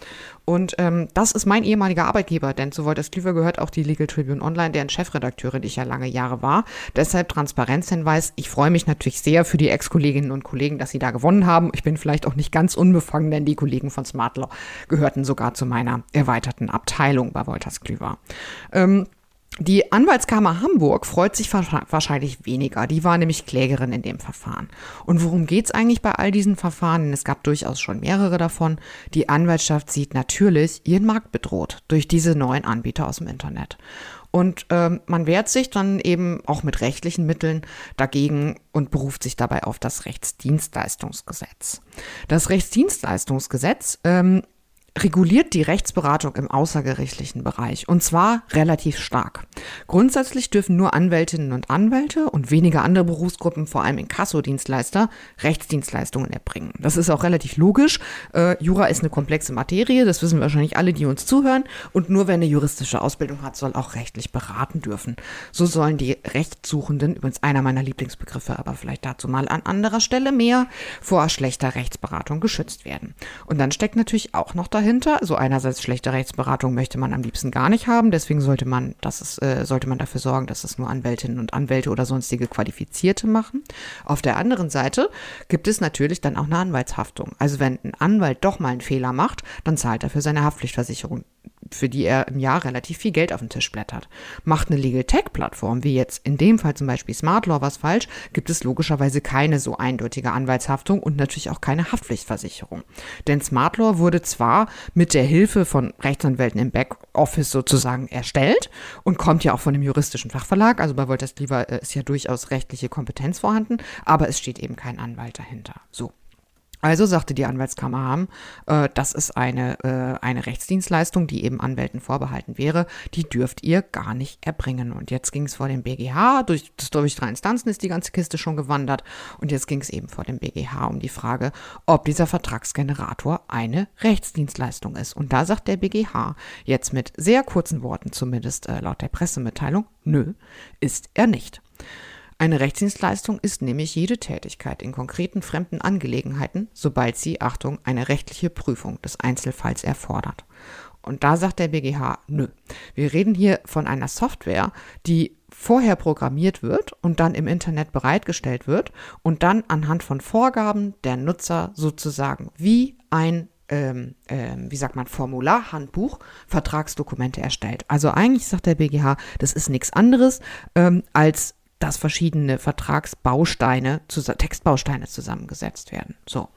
und ähm, das ist mein ehemaliger Arbeitgeber, denn zu Wolters Klüver gehört auch die Legal Tribune Online, deren Chefredakteurin ich ja lange Jahre war. Deshalb Transparenzhinweis. Ich freue mich natürlich sehr für die Ex-Kolleginnen und Kollegen, dass sie da gewonnen haben. Ich bin vielleicht auch nicht ganz unbefangen, denn die Kollegen von Smartlaw gehörten sogar zu meiner erweiterten Abteilung bei Wolters Klüver. Ähm, Die Anwaltskammer Hamburg freut sich wahrscheinlich weniger. Die war nämlich Klägerin in dem Verfahren. Und worum geht's eigentlich bei all diesen Verfahren? Es gab durchaus schon mehrere davon. Die Anwaltschaft sieht natürlich ihren Markt bedroht durch diese neuen Anbieter aus dem Internet. Und ähm, man wehrt sich dann eben auch mit rechtlichen Mitteln dagegen und beruft sich dabei auf das Rechtsdienstleistungsgesetz. Das Rechtsdienstleistungsgesetz ähm, reguliert die Rechtsberatung im außergerichtlichen Bereich und zwar relativ stark. Grundsätzlich dürfen nur Anwältinnen und Anwälte und weniger andere Berufsgruppen, vor allem Inkassodienstleister, Rechtsdienstleistungen erbringen. Das ist auch relativ logisch. Äh, Jura ist eine komplexe Materie, das wissen wahrscheinlich alle, die uns zuhören. Und nur wer eine juristische Ausbildung hat, soll auch rechtlich beraten dürfen. So sollen die Rechtssuchenden, übrigens einer meiner Lieblingsbegriffe, aber vielleicht dazu mal an anderer Stelle mehr, vor schlechter Rechtsberatung geschützt werden. Und dann steckt natürlich auch noch dahinter, dahinter. Also einerseits schlechte Rechtsberatung möchte man am liebsten gar nicht haben, deswegen sollte man, das ist, äh, sollte man dafür sorgen, dass es nur Anwältinnen und Anwälte oder sonstige Qualifizierte machen. Auf der anderen Seite gibt es natürlich dann auch eine Anwaltshaftung. Also wenn ein Anwalt doch mal einen Fehler macht, dann zahlt er für seine Haftpflichtversicherung für die er im Jahr relativ viel Geld auf den Tisch blättert. Macht eine Legal Tech Plattform, wie jetzt in dem Fall zum Beispiel Smart Law was falsch, gibt es logischerweise keine so eindeutige Anwaltshaftung und natürlich auch keine Haftpflichtversicherung. Denn Smart Law wurde zwar mit der Hilfe von Rechtsanwälten im Backoffice sozusagen erstellt und kommt ja auch von dem juristischen Fachverlag, also bei Wolters Lieber äh, ist ja durchaus rechtliche Kompetenz vorhanden, aber es steht eben kein Anwalt dahinter. So. Also sagte die Anwaltskammer Hamm, äh, das ist eine, äh, eine Rechtsdienstleistung, die eben Anwälten vorbehalten wäre, die dürft ihr gar nicht erbringen. Und jetzt ging es vor dem BGH, durch, durch drei Instanzen ist die ganze Kiste schon gewandert und jetzt ging es eben vor dem BGH um die Frage, ob dieser Vertragsgenerator eine Rechtsdienstleistung ist. Und da sagt der BGH jetzt mit sehr kurzen Worten, zumindest äh, laut der Pressemitteilung, nö, ist er nicht. Eine Rechtsdienstleistung ist nämlich jede Tätigkeit in konkreten fremden Angelegenheiten, sobald sie, Achtung, eine rechtliche Prüfung des Einzelfalls erfordert. Und da sagt der BGH, nö. Wir reden hier von einer Software, die vorher programmiert wird und dann im Internet bereitgestellt wird und dann anhand von Vorgaben der Nutzer sozusagen wie ein ähm, ähm, wie sagt man, Formularhandbuch Vertragsdokumente erstellt. Also eigentlich sagt der BGH, das ist nichts anderes ähm, als dass verschiedene Vertragsbausteine, Textbausteine zusammengesetzt werden. So.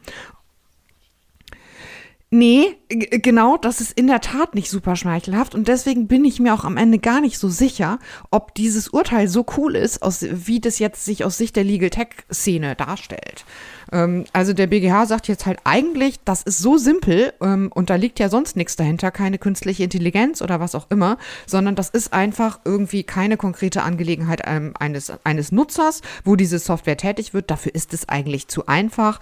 Nee, genau, das ist in der Tat nicht super schmeichelhaft und deswegen bin ich mir auch am Ende gar nicht so sicher, ob dieses Urteil so cool ist, aus, wie das jetzt sich aus Sicht der Legal Tech Szene darstellt. Ähm, also der BGH sagt jetzt halt eigentlich, das ist so simpel ähm, und da liegt ja sonst nichts dahinter, keine künstliche Intelligenz oder was auch immer, sondern das ist einfach irgendwie keine konkrete Angelegenheit ähm, eines, eines Nutzers, wo diese Software tätig wird. Dafür ist es eigentlich zu einfach.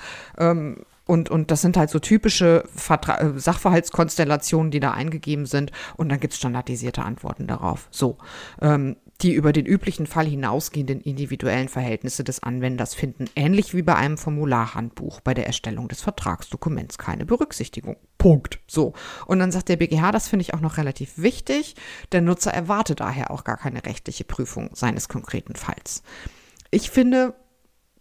Und, und das sind halt so typische Vertra äh, Sachverhaltskonstellationen, die da eingegeben sind. Und dann gibt es standardisierte Antworten darauf. So. Ähm, die über den üblichen Fall hinausgehenden individuellen Verhältnisse des Anwenders finden, ähnlich wie bei einem Formularhandbuch, bei der Erstellung des Vertragsdokuments keine Berücksichtigung. Punkt. So. Und dann sagt der BGH, das finde ich auch noch relativ wichtig. Der Nutzer erwartet daher auch gar keine rechtliche Prüfung seines konkreten Falls. Ich finde,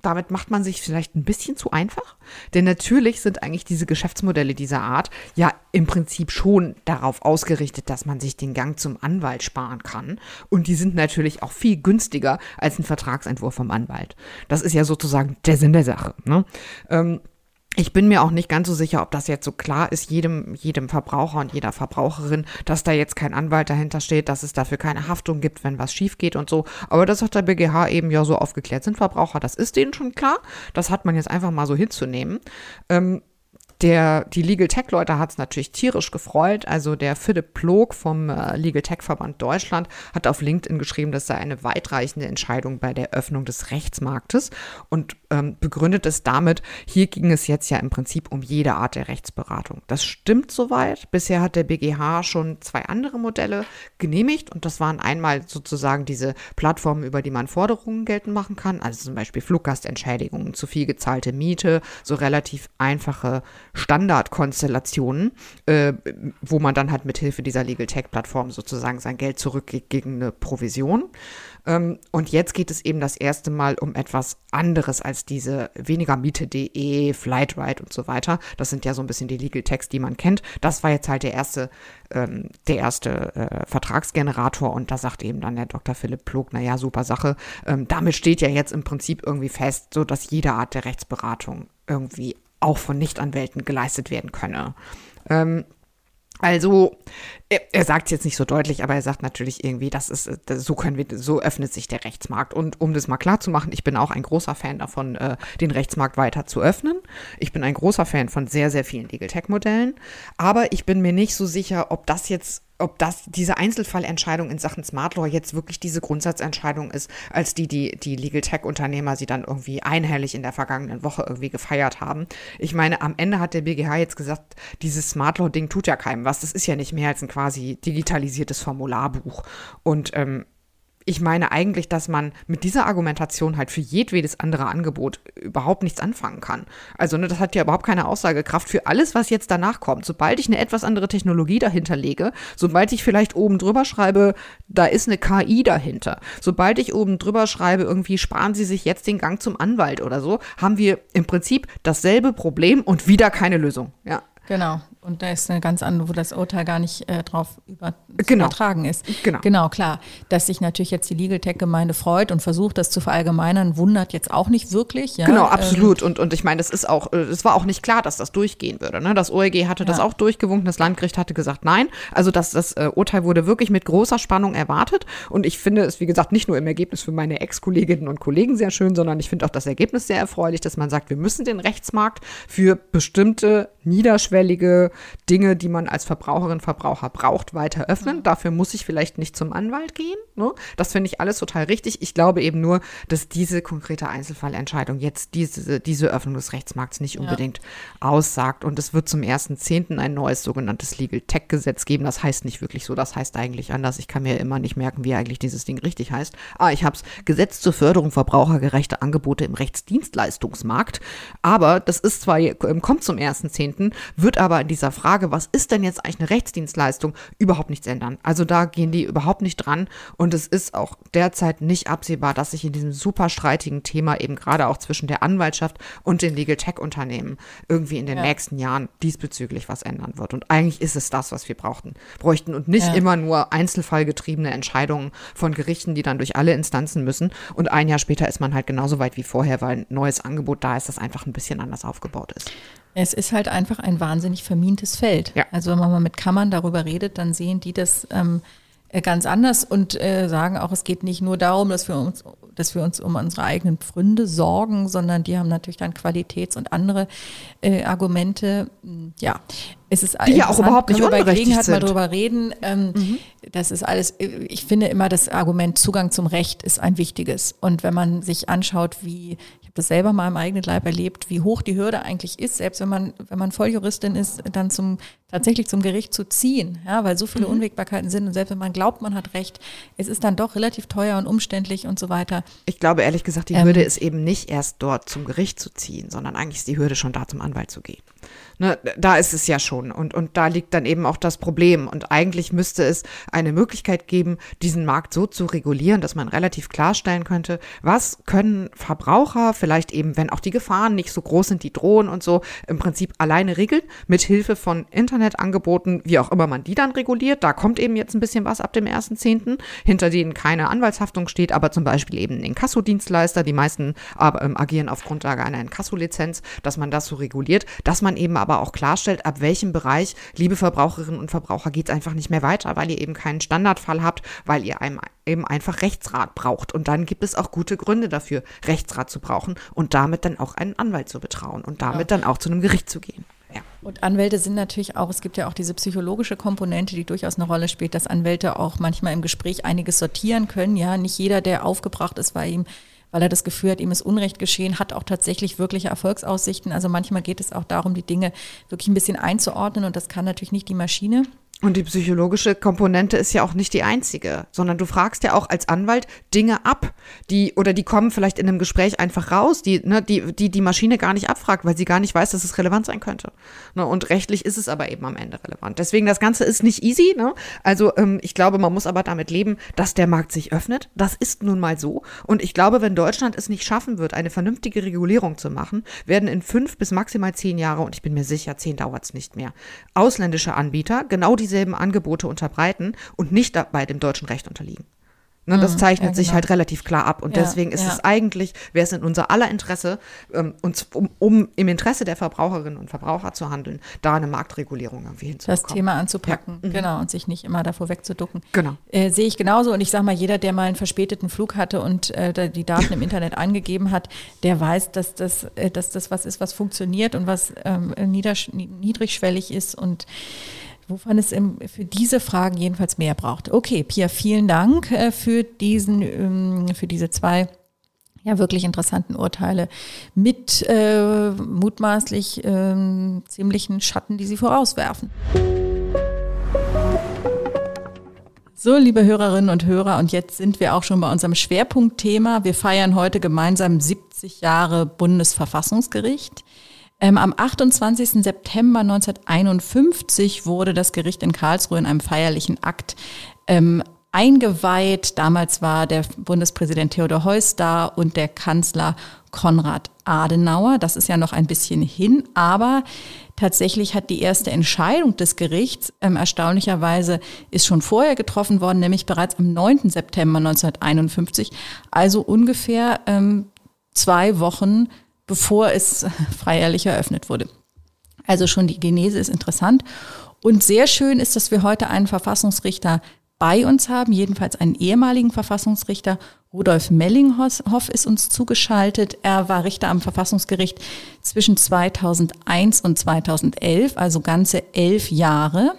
damit macht man sich vielleicht ein bisschen zu einfach. Denn natürlich sind eigentlich diese Geschäftsmodelle dieser Art ja im Prinzip schon darauf ausgerichtet, dass man sich den Gang zum Anwalt sparen kann. Und die sind natürlich auch viel günstiger als ein Vertragsentwurf vom Anwalt. Das ist ja sozusagen der Sinn der Sache. Ne? Ähm, ich bin mir auch nicht ganz so sicher, ob das jetzt so klar ist, jedem, jedem Verbraucher und jeder Verbraucherin, dass da jetzt kein Anwalt dahinter steht, dass es dafür keine Haftung gibt, wenn was schief geht und so. Aber das hat der BGH eben ja so aufgeklärt. Sind Verbraucher, das ist denen schon klar. Das hat man jetzt einfach mal so hinzunehmen. Ähm, der, die Legal Tech Leute hat es natürlich tierisch gefreut. Also der Philipp Plog vom äh, Legal Tech Verband Deutschland hat auf LinkedIn geschrieben, das sei eine weitreichende Entscheidung bei der Öffnung des Rechtsmarktes und ähm, begründet es damit, hier ging es jetzt ja im Prinzip um jede Art der Rechtsberatung. Das stimmt soweit. Bisher hat der BGH schon zwei andere Modelle genehmigt und das waren einmal sozusagen diese Plattformen, über die man Forderungen geltend machen kann, also zum Beispiel Fluggastentschädigungen, zu viel gezahlte Miete, so relativ einfache Standardkonstellationen, äh, wo man dann halt mit Hilfe dieser Legal Tech Plattform sozusagen sein Geld zurückgibt gegen eine Provision. Ähm, und jetzt geht es eben das erste Mal um etwas anderes als diese weniger Miete.de, Flightride und so weiter. Das sind ja so ein bisschen die Legal Techs, die man kennt. Das war jetzt halt der erste, ähm, der erste äh, Vertragsgenerator und da sagt eben dann der Dr. Philipp Plog, naja, super Sache. Ähm, damit steht ja jetzt im Prinzip irgendwie fest, so dass jede Art der Rechtsberatung irgendwie auch von Nichtanwälten geleistet werden könne. Ähm, also, er, er sagt es jetzt nicht so deutlich, aber er sagt natürlich irgendwie, das ist, das, so können wir, so öffnet sich der Rechtsmarkt. Und um das mal klar zu machen, ich bin auch ein großer Fan davon, äh, den Rechtsmarkt weiter zu öffnen. Ich bin ein großer Fan von sehr, sehr vielen Legal Tech Modellen. Aber ich bin mir nicht so sicher, ob das jetzt ob das diese Einzelfallentscheidung in Sachen Smart Law jetzt wirklich diese Grundsatzentscheidung ist, als die, die die Legal Tech Unternehmer sie dann irgendwie einhellig in der vergangenen Woche irgendwie gefeiert haben. Ich meine, am Ende hat der BGH jetzt gesagt, dieses Smart Law Ding tut ja keinem was. Das ist ja nicht mehr als ein quasi digitalisiertes Formularbuch. Und ähm, ich meine eigentlich, dass man mit dieser Argumentation halt für jedwedes andere Angebot überhaupt nichts anfangen kann. Also ne, das hat ja überhaupt keine Aussagekraft für alles, was jetzt danach kommt. Sobald ich eine etwas andere Technologie dahinter lege, sobald ich vielleicht oben drüber schreibe, da ist eine KI dahinter, sobald ich oben drüber schreibe, irgendwie sparen Sie sich jetzt den Gang zum Anwalt oder so, haben wir im Prinzip dasselbe Problem und wieder keine Lösung. Ja. Genau. Und da ist eine ganz andere, wo das Urteil gar nicht äh, drauf über, genau. übertragen ist. Genau. Genau, klar. Dass sich natürlich jetzt die Legal Tech-Gemeinde freut und versucht, das zu verallgemeinern, wundert jetzt auch nicht wirklich. Ja? Genau, absolut. Ähm, und, und ich meine, es ist auch, es war auch nicht klar, dass das durchgehen würde. Ne? Das OEG hatte ja. das auch durchgewunken, das Landgericht hatte gesagt nein. Also das, das äh, Urteil wurde wirklich mit großer Spannung erwartet. Und ich finde es, wie gesagt, nicht nur im Ergebnis für meine Ex-Kolleginnen und Kollegen sehr schön, sondern ich finde auch das Ergebnis sehr erfreulich, dass man sagt, wir müssen den Rechtsmarkt für bestimmte niederschwellige Dinge, die man als Verbraucherin, Verbraucher braucht, weiter öffnen. Mhm. Dafür muss ich vielleicht nicht zum Anwalt gehen. Ne? Das finde ich alles total richtig. Ich glaube eben nur, dass diese konkrete Einzelfallentscheidung jetzt diese, diese Öffnung des Rechtsmarkts nicht unbedingt ja. aussagt. Und es wird zum 1.10. ein neues sogenanntes Legal Tech Gesetz geben. Das heißt nicht wirklich so, das heißt eigentlich anders. Ich kann mir immer nicht merken, wie eigentlich dieses Ding richtig heißt. Ah, ich habe es Gesetz zur Förderung verbrauchergerechter Angebote im Rechtsdienstleistungsmarkt. Aber das ist zwar, kommt zum 1.10., wird aber in dieser Frage, was ist denn jetzt eigentlich eine Rechtsdienstleistung, überhaupt nichts ändern. Also da gehen die überhaupt nicht dran und es ist auch derzeit nicht absehbar, dass sich in diesem super streitigen Thema eben gerade auch zwischen der Anwaltschaft und den Legal Tech Unternehmen irgendwie in den ja. nächsten Jahren diesbezüglich was ändern wird. Und eigentlich ist es das, was wir brauchten, bräuchten und nicht ja. immer nur einzelfallgetriebene Entscheidungen von Gerichten, die dann durch alle Instanzen müssen und ein Jahr später ist man halt genauso weit wie vorher, weil ein neues Angebot da ist, das einfach ein bisschen anders aufgebaut ist. Es ist halt einfach ein wahnsinnig vermintes Feld. Ja. Also wenn man mal mit Kammern darüber redet, dann sehen die das ähm, äh, ganz anders und äh, sagen auch, es geht nicht nur darum, dass wir uns, dass wir uns um unsere eigenen Pfründe sorgen, sondern die haben natürlich dann Qualitäts- und andere äh, Argumente. Ja, es ist die ja auch überhaupt nicht unberechtigt sind. mal drüber reden. Ähm, mhm. Das ist alles. Ich finde immer, das Argument Zugang zum Recht ist ein wichtiges. Und wenn man sich anschaut, wie das selber mal im eigenen Leib erlebt, wie hoch die Hürde eigentlich ist, selbst wenn man, wenn man Volljuristin ist, dann zum, tatsächlich zum Gericht zu ziehen, ja, weil so viele mhm. Unwägbarkeiten sind und selbst wenn man glaubt, man hat Recht, es ist dann doch relativ teuer und umständlich und so weiter. Ich glaube ehrlich gesagt, die ähm, Hürde ist eben nicht erst dort zum Gericht zu ziehen, sondern eigentlich ist die Hürde schon da, zum Anwalt zu gehen. Ne, da ist es ja schon. Und, und da liegt dann eben auch das Problem. Und eigentlich müsste es eine Möglichkeit geben, diesen Markt so zu regulieren, dass man relativ klarstellen könnte, was können Verbraucher vielleicht eben, wenn auch die Gefahren nicht so groß sind, die drohen und so, im Prinzip alleine regeln, mit Hilfe von Internetangeboten, wie auch immer man die dann reguliert. Da kommt eben jetzt ein bisschen was ab dem 1.10., hinter denen keine Anwaltshaftung steht, aber zum Beispiel eben Inkasso-Dienstleister, die meisten aber, ähm, agieren auf Grundlage einer Inkasso-Lizenz, dass man das so reguliert, dass man eben aber auch klarstellt, ab welchem Bereich, liebe Verbraucherinnen und Verbraucher, geht es einfach nicht mehr weiter, weil ihr eben keinen Standardfall habt, weil ihr einem eben einfach Rechtsrat braucht. Und dann gibt es auch gute Gründe dafür, Rechtsrat zu brauchen und damit dann auch einen Anwalt zu betrauen und damit ja. dann auch zu einem Gericht zu gehen. Ja. Und Anwälte sind natürlich auch, es gibt ja auch diese psychologische Komponente, die durchaus eine Rolle spielt, dass Anwälte auch manchmal im Gespräch einiges sortieren können. Ja, nicht jeder, der aufgebracht ist, weil ihm weil er das Gefühl hat, ihm ist Unrecht geschehen, hat auch tatsächlich wirkliche Erfolgsaussichten. Also manchmal geht es auch darum, die Dinge wirklich ein bisschen einzuordnen und das kann natürlich nicht die Maschine. Und die psychologische Komponente ist ja auch nicht die einzige, sondern du fragst ja auch als Anwalt Dinge ab, die oder die kommen vielleicht in einem Gespräch einfach raus, die ne, die die die Maschine gar nicht abfragt, weil sie gar nicht weiß, dass es relevant sein könnte. Ne, und rechtlich ist es aber eben am Ende relevant. Deswegen das Ganze ist nicht easy. Ne? Also ähm, ich glaube, man muss aber damit leben, dass der Markt sich öffnet. Das ist nun mal so. Und ich glaube, wenn Deutschland es nicht schaffen wird, eine vernünftige Regulierung zu machen, werden in fünf bis maximal zehn Jahre und ich bin mir sicher, zehn dauert es nicht mehr, ausländische Anbieter genau die dieselben Angebote unterbreiten und nicht dabei dem deutschen Recht unterliegen. Ne, das mhm. zeichnet ja, genau. sich halt relativ klar ab. Und ja, deswegen ist ja. es eigentlich, wäre es in unser aller Interesse, ähm, uns, um, um, im Interesse der Verbraucherinnen und Verbraucher zu handeln, da eine Marktregulierung irgendwie hinzubekommen. Das Thema anzupacken, mhm. genau, und sich nicht immer davor wegzuducken. Genau. Äh, Sehe ich genauso. Und ich sage mal, jeder, der mal einen verspäteten Flug hatte und äh, die Daten im Internet <laughs> angegeben hat, der weiß, dass das, äh, dass das was ist, was funktioniert und was ähm, niedrigschwellig ist und wovon es für diese Fragen jedenfalls mehr braucht. Okay, Pia, vielen Dank äh, für diesen, ähm, für diese zwei ja wirklich interessanten Urteile mit äh, mutmaßlich äh, ziemlichen Schatten, die sie vorauswerfen. So, liebe Hörerinnen und Hörer, und jetzt sind wir auch schon bei unserem Schwerpunktthema. Wir feiern heute gemeinsam 70 Jahre Bundesverfassungsgericht. Ähm, am 28. September 1951 wurde das Gericht in Karlsruhe in einem feierlichen Akt ähm, eingeweiht. Damals war der Bundespräsident Theodor Heuss da und der Kanzler Konrad Adenauer. Das ist ja noch ein bisschen hin, aber tatsächlich hat die erste Entscheidung des Gerichts ähm, erstaunlicherweise ist schon vorher getroffen worden, nämlich bereits am 9. September 1951, also ungefähr ähm, zwei Wochen bevor es <laughs> feierlich eröffnet wurde. Also schon die Genese ist interessant. Und sehr schön ist, dass wir heute einen Verfassungsrichter bei uns haben, jedenfalls einen ehemaligen Verfassungsrichter. Rudolf Mellinghoff ist uns zugeschaltet. Er war Richter am Verfassungsgericht zwischen 2001 und 2011, also ganze elf Jahre.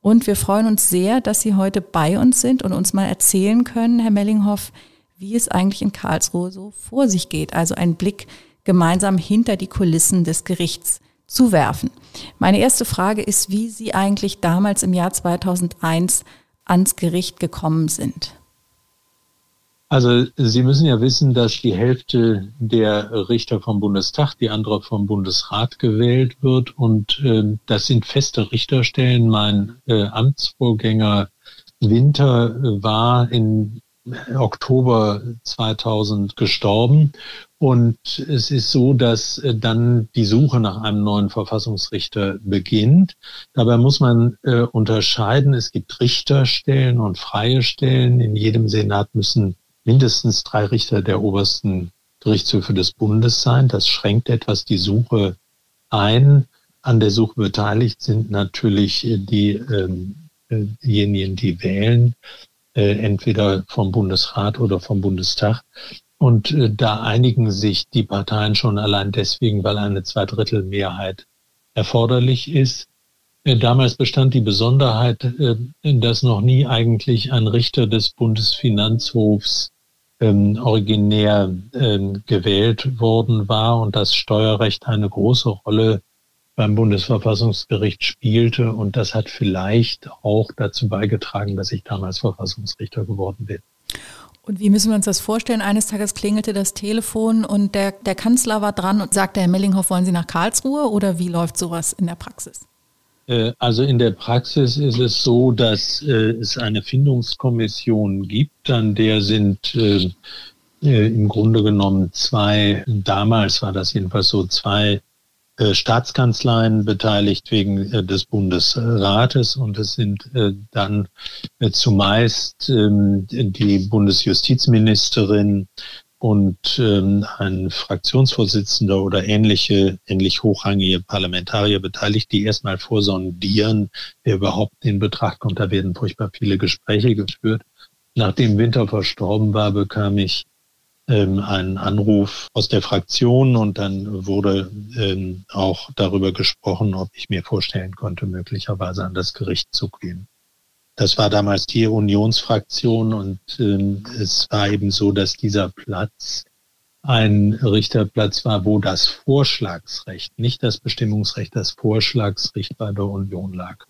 Und wir freuen uns sehr, dass Sie heute bei uns sind und uns mal erzählen können, Herr Mellinghoff, wie es eigentlich in Karlsruhe so vor sich geht. Also ein Blick gemeinsam hinter die Kulissen des Gerichts zu werfen. Meine erste Frage ist, wie Sie eigentlich damals im Jahr 2001 ans Gericht gekommen sind. Also Sie müssen ja wissen, dass die Hälfte der Richter vom Bundestag, die andere vom Bundesrat gewählt wird. Und äh, das sind feste Richterstellen. Mein äh, Amtsvorgänger Winter war in Oktober 2000 gestorben. Und es ist so, dass äh, dann die Suche nach einem neuen Verfassungsrichter beginnt. Dabei muss man äh, unterscheiden. Es gibt Richterstellen und freie Stellen. In jedem Senat müssen mindestens drei Richter der obersten Gerichtshöfe des Bundes sein. Das schränkt etwas die Suche ein. An der Suche beteiligt sind natürlich die, ähm, äh, diejenigen, die wählen, äh, entweder vom Bundesrat oder vom Bundestag. Und äh, da einigen sich die Parteien schon allein deswegen, weil eine Zweidrittelmehrheit erforderlich ist. Äh, damals bestand die Besonderheit, äh, dass noch nie eigentlich ein Richter des Bundesfinanzhofs ähm, originär ähm, gewählt worden war und das Steuerrecht eine große Rolle beim Bundesverfassungsgericht spielte. Und das hat vielleicht auch dazu beigetragen, dass ich damals Verfassungsrichter geworden bin. Und wie müssen wir uns das vorstellen? Eines Tages klingelte das Telefon und der, der Kanzler war dran und sagte, Herr Mellinghoff, wollen Sie nach Karlsruhe oder wie läuft sowas in der Praxis? Äh, also in der Praxis ist es so, dass äh, es eine Findungskommission gibt, an der sind äh, im Grunde genommen zwei, damals war das jedenfalls so, zwei Staatskanzleien beteiligt wegen äh, des Bundesrates und es sind äh, dann zumeist ähm, die Bundesjustizministerin und ähm, ein Fraktionsvorsitzender oder ähnliche, ähnlich hochrangige Parlamentarier beteiligt, die erstmal vorsondieren, wer überhaupt in Betracht kommt. Da werden furchtbar viele Gespräche geführt. Nachdem Winter verstorben war, bekam ich ähm, einen Anruf aus der Fraktion und dann wurde ähm, auch darüber gesprochen, ob ich mir vorstellen konnte, möglicherweise an das Gericht zu gehen. Das war damals die Unionsfraktion und ähm, es war eben so, dass dieser Platz ein Richterplatz war, wo das Vorschlagsrecht, nicht das Bestimmungsrecht, das Vorschlagsrecht bei der Union lag.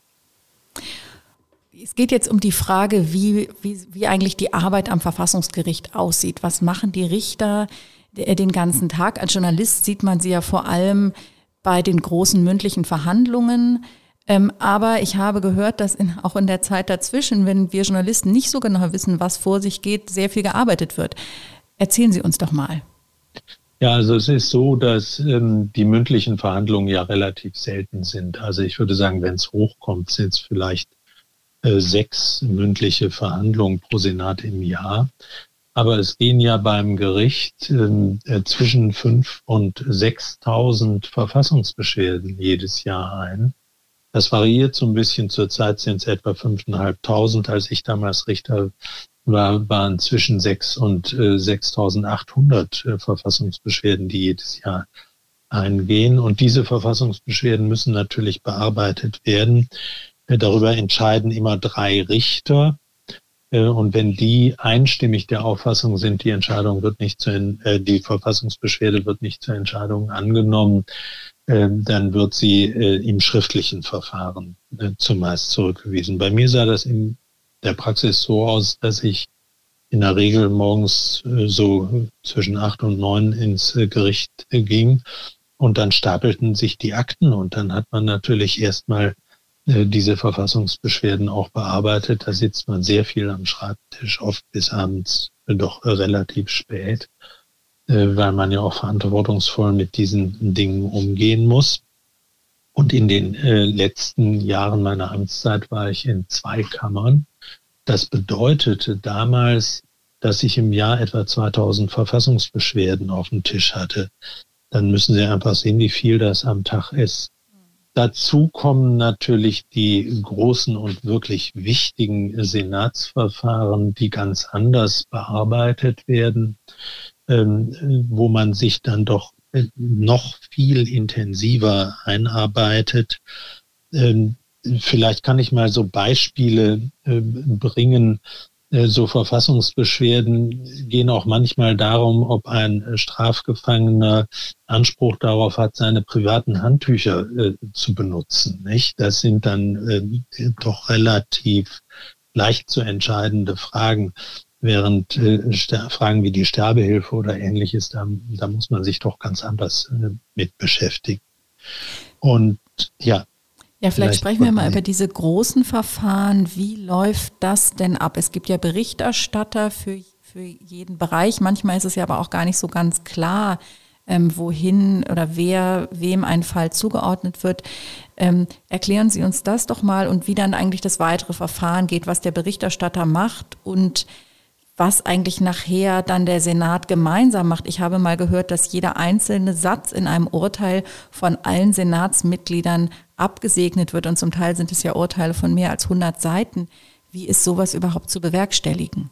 Es geht jetzt um die Frage, wie, wie, wie eigentlich die Arbeit am Verfassungsgericht aussieht. Was machen die Richter den ganzen Tag? Als Journalist sieht man sie ja vor allem bei den großen mündlichen Verhandlungen. Ähm, aber ich habe gehört, dass in, auch in der Zeit dazwischen, wenn wir Journalisten nicht so genau wissen, was vor sich geht, sehr viel gearbeitet wird. Erzählen Sie uns doch mal. Ja, also es ist so, dass ähm, die mündlichen Verhandlungen ja relativ selten sind. Also ich würde sagen, wenn es hochkommt, sind es vielleicht äh, sechs mündliche Verhandlungen pro Senat im Jahr. Aber es gehen ja beim Gericht ähm, äh, zwischen fünf und 6.000 Verfassungsbeschwerden jedes Jahr ein. Das variiert so ein bisschen. Zurzeit sind es etwa 5.500. Als ich damals Richter war, waren zwischen 6 und äh, 6.800 äh, Verfassungsbeschwerden, die jedes Jahr eingehen. Und diese Verfassungsbeschwerden müssen natürlich bearbeitet werden. Darüber entscheiden immer drei Richter. Äh, und wenn die einstimmig der Auffassung sind, die Entscheidung wird nicht zu, äh, die Verfassungsbeschwerde wird nicht zur Entscheidung angenommen, äh, dann wird sie im schriftlichen Verfahren zumeist zurückgewiesen. Bei mir sah das in der Praxis so aus, dass ich in der Regel morgens so zwischen acht und neun ins Gericht ging und dann stapelten sich die Akten und dann hat man natürlich erstmal diese Verfassungsbeschwerden auch bearbeitet. Da sitzt man sehr viel am Schreibtisch, oft bis abends doch relativ spät, äh, weil man ja auch verantwortungsvoll mit diesen Dingen umgehen muss. Und in den äh, letzten Jahren meiner Amtszeit war ich in zwei Kammern. Das bedeutete damals, dass ich im Jahr etwa 2000 Verfassungsbeschwerden auf dem Tisch hatte. Dann müssen Sie einfach sehen, wie viel das am Tag ist. Dazu kommen natürlich die großen und wirklich wichtigen Senatsverfahren, die ganz anders bearbeitet werden, ähm, wo man sich dann doch noch viel intensiver einarbeitet. Ähm, vielleicht kann ich mal so Beispiele äh, bringen, äh, so Verfassungsbeschwerden gehen auch manchmal darum, ob ein äh, Strafgefangener Anspruch darauf hat, seine privaten Handtücher äh, zu benutzen. Nicht? Das sind dann äh, doch relativ leicht zu entscheidende Fragen, während äh, Fragen wie die Sterbehilfe oder ähnliches, da, da muss man sich doch ganz anders äh, mit beschäftigen. Und ja, ja, vielleicht, vielleicht sprechen wir mal über diese großen Verfahren. Wie läuft das denn ab? Es gibt ja Berichterstatter für, für jeden Bereich. Manchmal ist es ja aber auch gar nicht so ganz klar, ähm, wohin oder wer wem ein Fall zugeordnet wird. Ähm, erklären Sie uns das doch mal und wie dann eigentlich das weitere Verfahren geht, was der Berichterstatter macht und was eigentlich nachher dann der Senat gemeinsam macht. Ich habe mal gehört, dass jeder einzelne Satz in einem Urteil von allen Senatsmitgliedern abgesegnet wird und zum Teil sind es ja Urteile von mehr als 100 Seiten. Wie ist sowas überhaupt zu bewerkstelligen?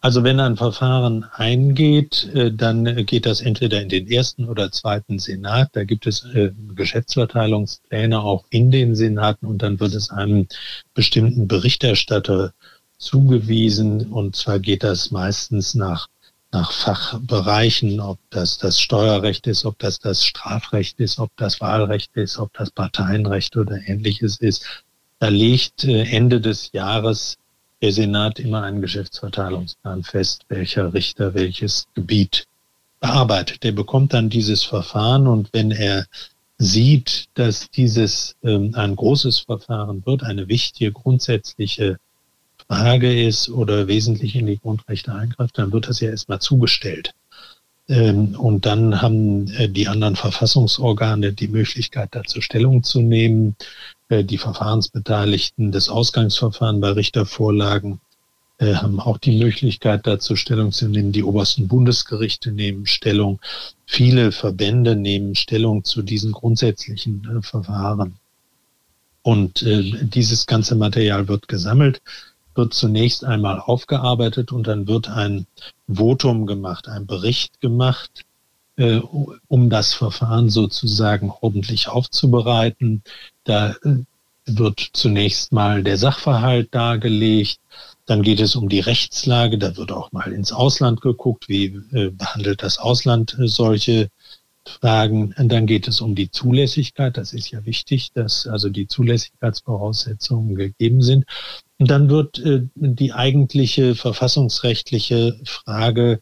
Also wenn ein Verfahren eingeht, äh, dann geht das entweder in den ersten oder zweiten Senat. Da gibt es äh, Geschäftsverteilungspläne auch in den Senaten und dann wird es einem bestimmten Berichterstatter zugewiesen. Und zwar geht das meistens nach, nach Fachbereichen, ob das das Steuerrecht ist, ob das das Strafrecht ist, ob das Wahlrecht ist, ob das Parteienrecht oder ähnliches ist. Da legt äh, Ende des Jahres der Senat immer einen Geschäftsverteilungsplan fest, welcher Richter welches Gebiet bearbeitet. Der bekommt dann dieses Verfahren und wenn er sieht, dass dieses ähm, ein großes Verfahren wird, eine wichtige grundsätzliche Frage ist oder wesentlich in die Grundrechte eingreift, dann wird das ja erstmal zugestellt. Ähm, und dann haben äh, die anderen Verfassungsorgane die Möglichkeit, dazu Stellung zu nehmen. Äh, die Verfahrensbeteiligten des Ausgangsverfahrens bei Richtervorlagen äh, haben auch die Möglichkeit, dazu Stellung zu nehmen. Die obersten Bundesgerichte nehmen Stellung. Viele Verbände nehmen Stellung zu diesen grundsätzlichen Verfahren. Und dieses ganze Material wird gesammelt wird zunächst einmal aufgearbeitet und dann wird ein Votum gemacht, ein Bericht gemacht, äh, um das Verfahren sozusagen ordentlich aufzubereiten. Da äh, wird zunächst mal der Sachverhalt dargelegt, dann geht es um die Rechtslage, da wird auch mal ins Ausland geguckt, wie äh, behandelt das Ausland äh, solche Fragen, dann geht es um die Zulässigkeit. Das ist ja wichtig, dass also die Zulässigkeitsvoraussetzungen gegeben sind. Dann wird äh, die eigentliche verfassungsrechtliche Frage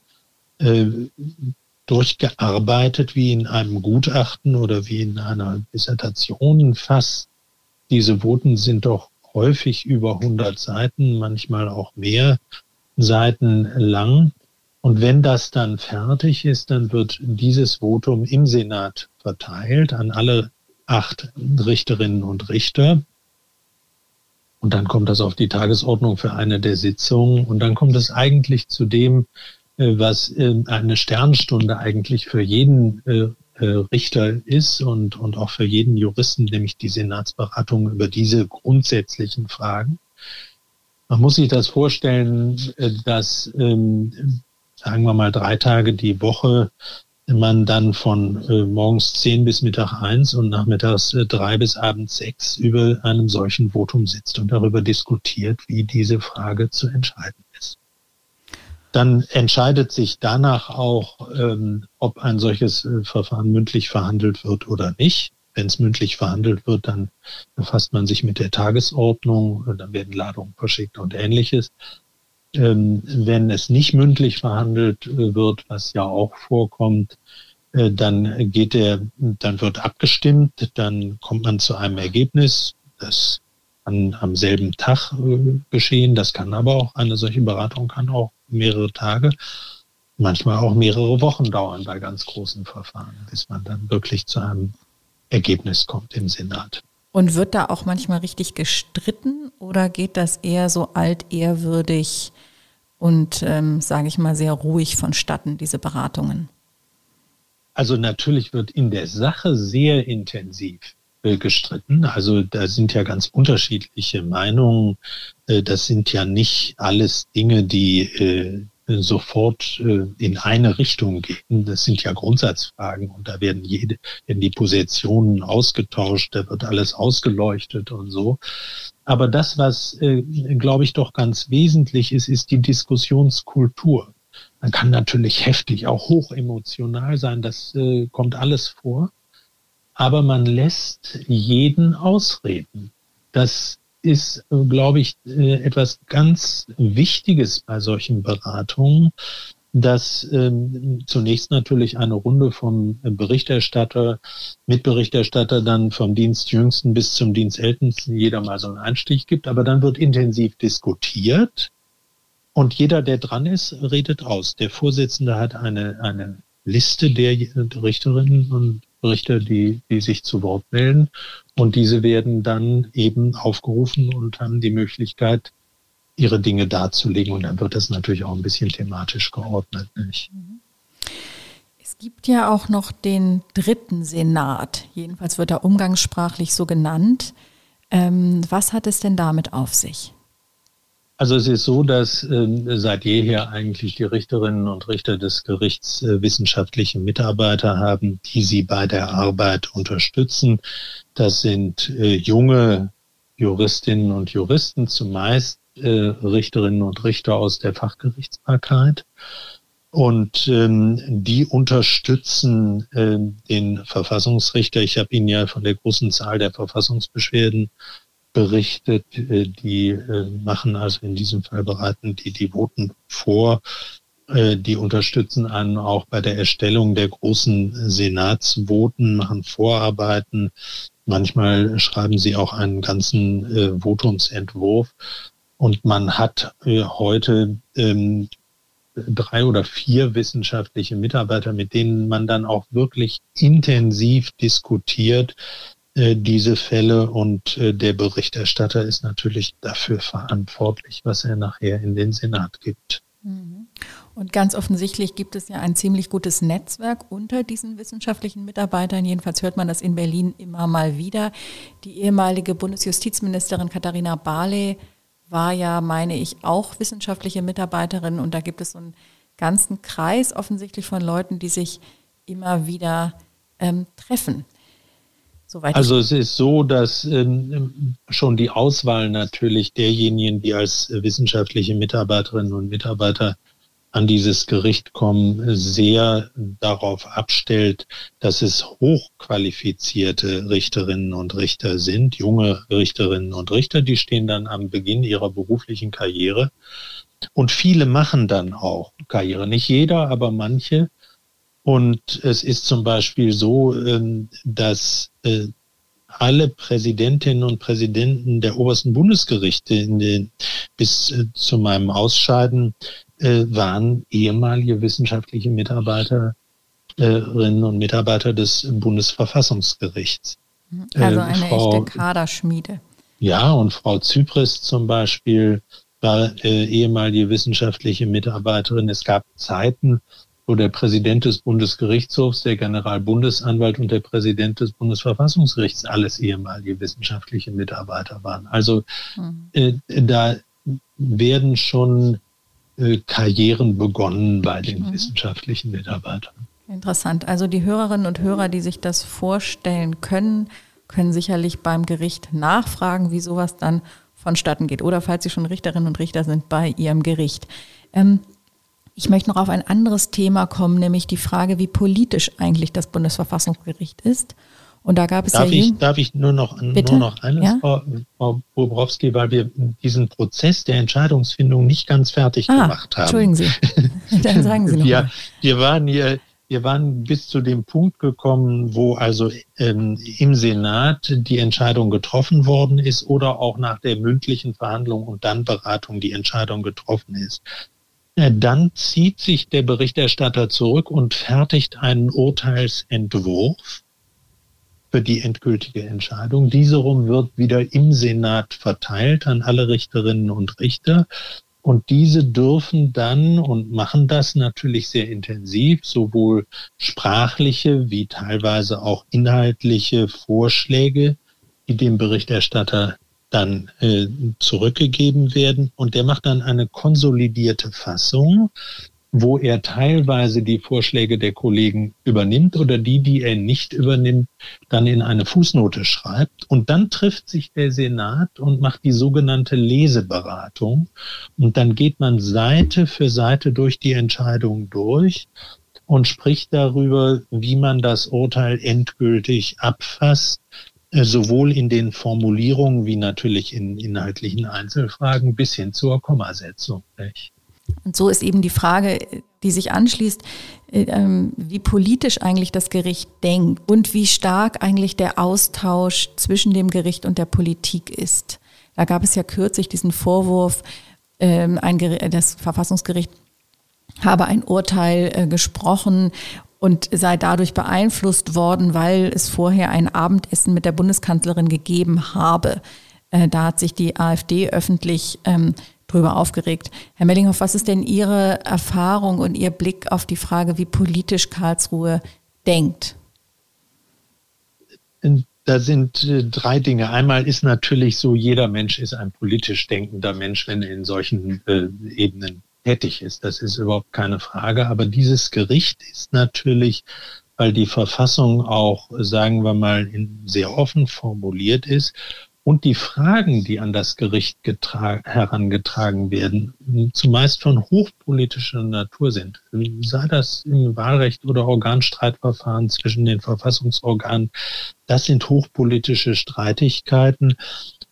äh, durchgearbeitet, wie in einem Gutachten oder wie in einer Dissertation fast. Diese Voten sind doch häufig über 100 Seiten, manchmal auch mehr Seiten lang. Und wenn das dann fertig ist, dann wird dieses Votum im Senat verteilt an alle acht Richterinnen und Richter. Und dann kommt das auf die Tagesordnung für eine der Sitzungen. Und dann kommt es eigentlich zu dem, äh, was äh, eine Sternstunde eigentlich für jeden äh, Richter ist und, und auch für jeden Juristen, nämlich die Senatsberatung über diese grundsätzlichen Fragen. Man muss sich das vorstellen, dass ähm, sagen wir mal drei Tage die Woche man dann von äh, morgens zehn bis Mittag eins und nachmittags äh, drei bis abends sechs über einem solchen Votum sitzt und darüber diskutiert, wie diese Frage zu entscheiden ist. Dann entscheidet sich danach auch, ähm, ob ein solches äh, Verfahren mündlich verhandelt wird oder nicht. Wenn es mündlich verhandelt wird, dann befasst man sich mit der Tagesordnung, dann werden Ladungen verschickt und ähnliches. Ähm, wenn es nicht mündlich verhandelt äh, wird, was ja auch vorkommt, äh, dann geht der, dann wird abgestimmt, dann kommt man zu einem Ergebnis. Das kann am selben Tag äh, geschehen. Das kann aber auch, eine solche Beratung kann auch mehrere Tage, manchmal auch mehrere Wochen dauern bei ganz großen Verfahren, bis man dann wirklich zu einem Ergebnis kommt im Senat. Und wird da auch manchmal richtig gestritten oder geht das eher so altehrwürdig und, ähm, sage ich mal, sehr ruhig vonstatten, diese Beratungen? Also natürlich wird in der Sache sehr intensiv äh, gestritten. Also da sind ja ganz unterschiedliche Meinungen. Äh, das sind ja nicht alles Dinge, die äh, sofort äh, in eine Richtung gehen. Das sind ja Grundsatzfragen und da werden jede, werden die Positionen ausgetauscht, da wird alles ausgeleuchtet und so. Aber das, was, äh, glaube ich, doch ganz wesentlich ist, ist die Diskussionskultur. Man kann natürlich heftig, auch hoch emotional sein, das äh, kommt alles vor. Aber man lässt jeden ausreden. Das ist, glaube ich, äh, etwas ganz Wichtiges bei solchen Beratungen, dass ähm, zunächst natürlich eine Runde vom Berichterstatter, Mitberichterstatter, dann vom Dienstjüngsten bis zum Dienstältesten jeder mal so einen Einstich gibt, aber dann wird intensiv diskutiert und jeder, der dran ist, redet aus. Der Vorsitzende hat eine, eine Liste der Richterinnen und Richter, die, die sich zu Wort melden. Und diese werden dann eben aufgerufen und haben die Möglichkeit, ihre Dinge darzulegen. Und dann wird das natürlich auch ein bisschen thematisch geordnet. Nicht? Es gibt ja auch noch den dritten Senat. Jedenfalls wird er umgangssprachlich so genannt. Ähm, was hat es denn damit auf sich? Also es ist so, dass äh, seit jeher eigentlich die Richterinnen und Richter des Gerichts äh, wissenschaftliche Mitarbeiter haben, die sie bei der Arbeit unterstützen. Das sind äh, junge Juristinnen und Juristen, zumeist äh, Richterinnen und Richter aus der Fachgerichtsbarkeit. Und ähm, die unterstützen äh, den Verfassungsrichter. Ich habe Ihnen ja von der großen Zahl der Verfassungsbeschwerden berichtet. Äh, die äh, machen also in diesem Fall bereiten die die Voten vor. Äh, die unterstützen einen auch bei der Erstellung der großen Senatsvoten, machen Vorarbeiten. Manchmal schreiben sie auch einen ganzen Votumsentwurf. Und man hat heute ähm, drei oder vier wissenschaftliche Mitarbeiter, mit denen man dann auch wirklich intensiv diskutiert, äh, diese Fälle und äh, der Berichterstatter ist natürlich dafür verantwortlich, was er nachher in den Senat gibt. Mhm. Und ganz offensichtlich gibt es ja ein ziemlich gutes Netzwerk unter diesen wissenschaftlichen Mitarbeitern. Jedenfalls hört man das in Berlin immer mal wieder. Die ehemalige Bundesjustizministerin Katharina Barley war ja, meine ich, auch wissenschaftliche Mitarbeiterin. Und da gibt es so einen ganzen Kreis offensichtlich von Leuten, die sich immer wieder ähm, treffen. Soweit also es ist so, dass ähm, schon die Auswahl natürlich derjenigen, die als wissenschaftliche Mitarbeiterinnen und Mitarbeiter an dieses Gericht kommen, sehr darauf abstellt, dass es hochqualifizierte Richterinnen und Richter sind, junge Richterinnen und Richter, die stehen dann am Beginn ihrer beruflichen Karriere. Und viele machen dann auch Karriere. Nicht jeder, aber manche. Und es ist zum Beispiel so, ähm, dass äh, alle Präsidentinnen und Präsidenten der obersten Bundesgerichte den, bis äh, zu meinem Ausscheiden äh, waren ehemalige wissenschaftliche Mitarbeiterinnen und Mitarbeiter des Bundesverfassungsgerichts. Also eine Frau, echte Kaderschmiede. Ja, und Frau Zypris zum Beispiel war äh, ehemalige wissenschaftliche Mitarbeiterin. Es gab Zeiten, wo der Präsident des Bundesgerichtshofs, der Generalbundesanwalt und der Präsident des Bundesverfassungsgerichts alles ehemalige wissenschaftliche Mitarbeiter waren. Also mhm. äh, da werden schon äh, Karrieren begonnen bei den mhm. wissenschaftlichen Mitarbeitern. Interessant. Also die Hörerinnen und Hörer, die sich das vorstellen können, können sicherlich beim Gericht nachfragen, wie sowas dann vonstatten geht. Oder falls Sie schon Richterinnen und Richter sind, bei Ihrem Gericht. Ähm, ich möchte noch auf ein anderes Thema kommen, nämlich die Frage, wie politisch eigentlich das Bundesverfassungsgericht ist. Und da gab es darf ja. Ich, darf ich nur noch, nur noch eines, ja? Frau, Frau Bobrowski, weil wir diesen Prozess der Entscheidungsfindung nicht ganz fertig ah, gemacht haben. Entschuldigen Sie. <laughs> Dann sagen Sie noch. wir, wir waren hier wir waren bis zu dem Punkt gekommen, wo also ähm, im Senat die Entscheidung getroffen worden ist oder auch nach der mündlichen Verhandlung und dann Beratung die Entscheidung getroffen ist. Dann zieht sich der Berichterstatter zurück und fertigt einen Urteilsentwurf für die endgültige Entscheidung. Diese rum wird wieder im Senat verteilt an alle Richterinnen und Richter. Und diese dürfen dann und machen das natürlich sehr intensiv, sowohl sprachliche wie teilweise auch inhaltliche Vorschläge, die dem Berichterstatter dann äh, zurückgegeben werden. Und der macht dann eine konsolidierte Fassung, wo er teilweise die Vorschläge der Kollegen übernimmt oder die, die er nicht übernimmt, dann in eine Fußnote schreibt. Und dann trifft sich der Senat und macht die sogenannte Leseberatung. Und dann geht man Seite für Seite durch die Entscheidung durch und spricht darüber, wie man das Urteil endgültig abfasst, sowohl in den Formulierungen wie natürlich in inhaltlichen Einzelfragen bis hin zur Kommasetzung. Und so ist eben die Frage, die sich anschließt, äh, ähm, wie politisch eigentlich das Gericht denkt und wie stark eigentlich der Austausch zwischen dem Gericht und der Politik ist. Da gab es ja kürzlich diesen Vorwurf, ähm, das Verfassungsgericht habe ein Urteil äh, gesprochen und sei dadurch beeinflusst worden, weil es vorher ein Abendessen mit der Bundeskanzlerin gegeben habe. Äh, da hat sich die AfD öffentlich ähm, drüber aufgeregt. Herr Mellinghoff, was ist denn Ihre Erfahrung und Ihr Blick auf die Frage, wie politisch Karlsruhe denkt? Da sind äh, drei Dinge. Einmal ist natürlich so, jeder Mensch ist ein politisch denkender Mensch, wenn er in solchen äh, Ebenen tätig ist. Das ist überhaupt keine Frage. Aber dieses Gericht ist natürlich, weil die Verfassung auch, sagen wir mal, sehr offen formuliert ist und die Fragen, die an das Gericht herangetragen werden, zumeist von hochpolitischer Natur sind. Sei das im Wahlrecht oder Organstreitverfahren zwischen den Verfassungsorganen, das sind hochpolitische Streitigkeiten.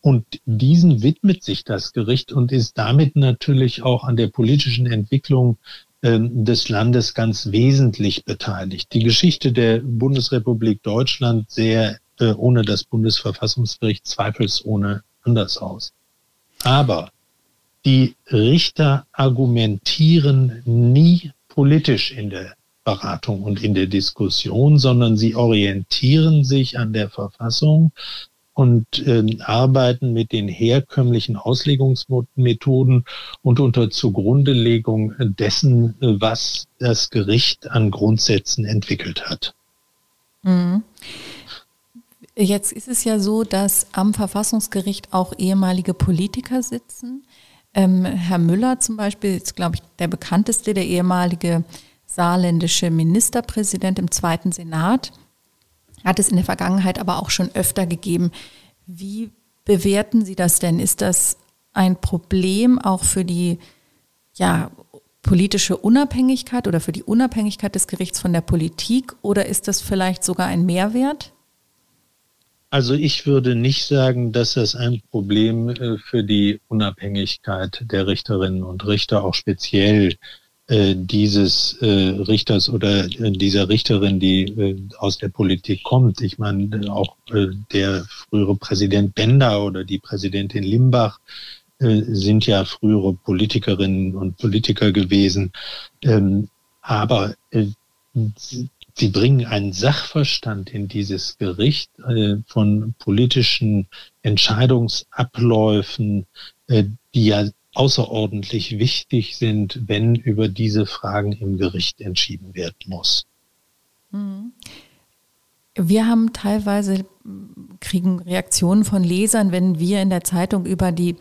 Und diesen widmet sich das Gericht und ist damit natürlich auch an der politischen Entwicklung ähm, des Landes ganz wesentlich beteiligt. Die Geschichte der Bundesrepublik Deutschland sehr äh, ohne das Bundesverfassungsgericht zweifelsohne anders aus. Aber die Richter argumentieren nie politisch in der Beratung und in der Diskussion, sondern sie orientieren sich an der Verfassung und äh, arbeiten mit den herkömmlichen Auslegungsmethoden und unter Zugrundelegung dessen, was das Gericht an Grundsätzen entwickelt hat. Mhm. Jetzt ist es ja so, dass am Verfassungsgericht auch ehemalige Politiker sitzen. Ähm, Herr Müller zum Beispiel ist, glaube ich, der bekannteste, der ehemalige saarländische Ministerpräsident im Zweiten Senat hat es in der Vergangenheit aber auch schon öfter gegeben. Wie bewerten Sie das denn? Ist das ein Problem auch für die ja, politische Unabhängigkeit oder für die Unabhängigkeit des Gerichts von der Politik oder ist das vielleicht sogar ein Mehrwert? Also ich würde nicht sagen, dass das ein Problem äh, für die Unabhängigkeit der Richterinnen und Richter auch speziell dieses äh, Richters oder dieser Richterin, die aus der Politik kommt. Ich meine, auch der frühere Präsident Bender oder die Präsidentin Limbach sind ja frühere Politikerinnen und Politiker gewesen. Ähm, aber Sie bringen einen Sachverstand in dieses Gericht äh, von politischen Entscheidungsabläufen, äh, die ja außerordentlich wichtig sind, wenn über diese Fragen im Gericht entschieden werden muss. Mhm. Wir haben teilweise, kriegen Reaktionen von Lesern, wenn wir in der Zeitung über die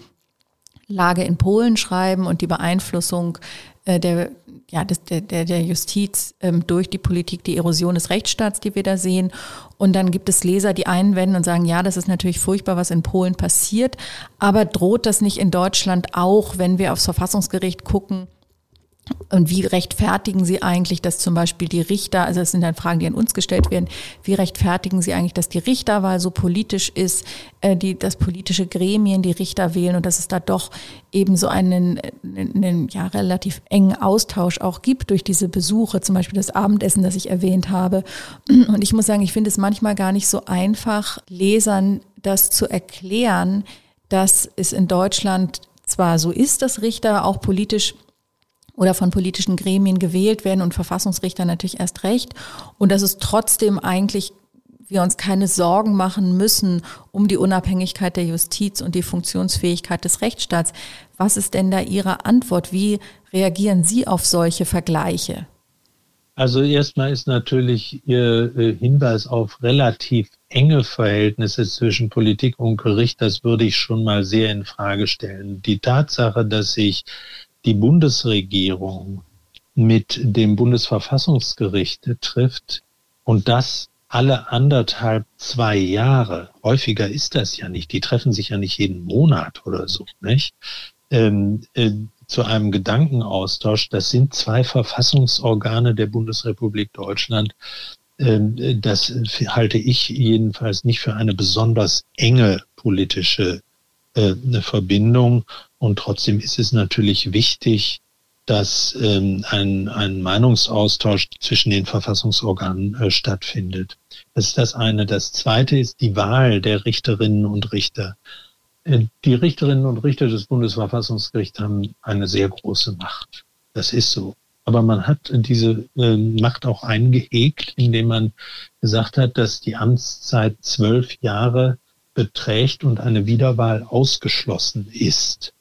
Lage in Polen schreiben und die Beeinflussung der, ja, des, der, der Justiz ähm, durch die Politik, die Erosion des Rechtsstaats, die wir da sehen. Und dann gibt es Leser, die einwenden und sagen, ja, das ist natürlich furchtbar, was in Polen passiert, aber droht das nicht in Deutschland auch, wenn wir aufs Verfassungsgericht gucken? Und wie rechtfertigen Sie eigentlich, dass zum Beispiel die Richter, also das sind dann Fragen, die an uns gestellt werden, wie rechtfertigen Sie eigentlich, dass die Richterwahl so politisch ist, äh, die, dass politische Gremien die Richter wählen und dass es da doch eben so einen, einen ja, relativ engen Austausch auch gibt durch diese Besuche, zum Beispiel das Abendessen, das ich erwähnt habe. Und ich muss sagen, ich finde es manchmal gar nicht so einfach, Lesern das zu erklären, dass es in Deutschland zwar so ist, dass Richter auch politisch oder von politischen Gremien gewählt werden und Verfassungsrichter natürlich erst recht. Und dass es trotzdem eigentlich wir uns keine Sorgen machen müssen um die Unabhängigkeit der Justiz und die Funktionsfähigkeit des Rechtsstaats. Was ist denn da Ihre Antwort? Wie reagieren Sie auf solche Vergleiche? Also erstmal ist natürlich Ihr äh, Hinweis auf relativ enge Verhältnisse zwischen Politik und Gericht, das würde ich schon mal sehr in Frage stellen. Die Tatsache, dass sich die Bundesregierung mit dem Bundesverfassungsgericht trifft und das alle anderthalb, zwei Jahre, häufiger ist das ja nicht, die treffen sich ja nicht jeden Monat oder so, nicht? Ähm, äh, zu einem Gedankenaustausch, das sind zwei Verfassungsorgane der Bundesrepublik Deutschland. Ähm, das halte ich jedenfalls nicht für eine besonders enge politische äh, Verbindung. Und trotzdem ist es natürlich wichtig, dass ähm, ein, ein Meinungsaustausch zwischen den Verfassungsorganen äh, stattfindet. Das ist das eine. Das zweite ist die Wahl der Richterinnen und Richter. Äh, die Richterinnen und Richter des Bundesverfassungsgerichts haben eine sehr große Macht. Das ist so. Aber man hat diese äh, Macht auch eingehegt, indem man gesagt hat, dass die Amtszeit zwölf Jahre beträgt und eine Wiederwahl ausgeschlossen ist.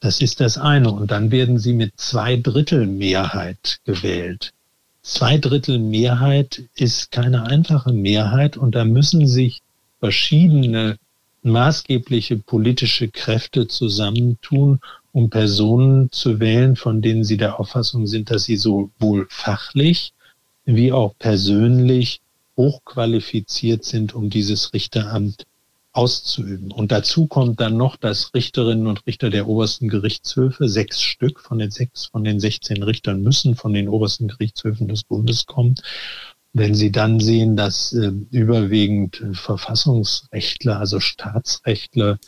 Das ist das eine. Und dann werden sie mit zwei Drittel Mehrheit gewählt. Zwei Drittel Mehrheit ist keine einfache Mehrheit und da müssen sich verschiedene maßgebliche politische Kräfte zusammentun, um Personen zu wählen, von denen sie der Auffassung sind, dass sie sowohl fachlich wie auch persönlich hochqualifiziert sind, um dieses Richteramt auszuüben. Und dazu kommt dann noch, dass Richterinnen und Richter der obersten Gerichtshöfe, sechs Stück von den sechs, von den 16 Richtern müssen von den obersten Gerichtshöfen des Bundes kommen. Wenn Sie dann sehen, dass äh, überwiegend Verfassungsrechtler, also Staatsrechtler,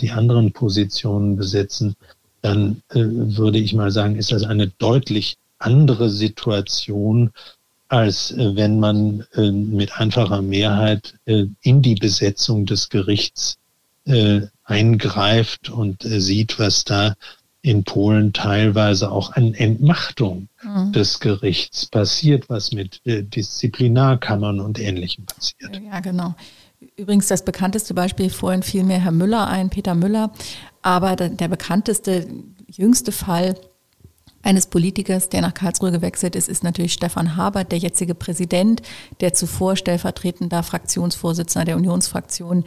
die anderen Positionen besetzen, dann äh, würde ich mal sagen, ist das eine deutlich andere Situation, als äh, wenn man äh, mit einfacher Mehrheit äh, in die Besetzung des Gerichts eingreift und sieht, was da in Polen teilweise auch an Entmachtung mhm. des Gerichts passiert, was mit Disziplinarkammern und Ähnlichem passiert. Ja, genau. Übrigens das bekannteste Beispiel, vorhin fiel mir Herr Müller ein, Peter Müller, aber der bekannteste, jüngste Fall eines Politikers, der nach Karlsruhe gewechselt ist, ist natürlich Stefan Habert, der jetzige Präsident, der zuvor stellvertretender Fraktionsvorsitzender der Unionsfraktion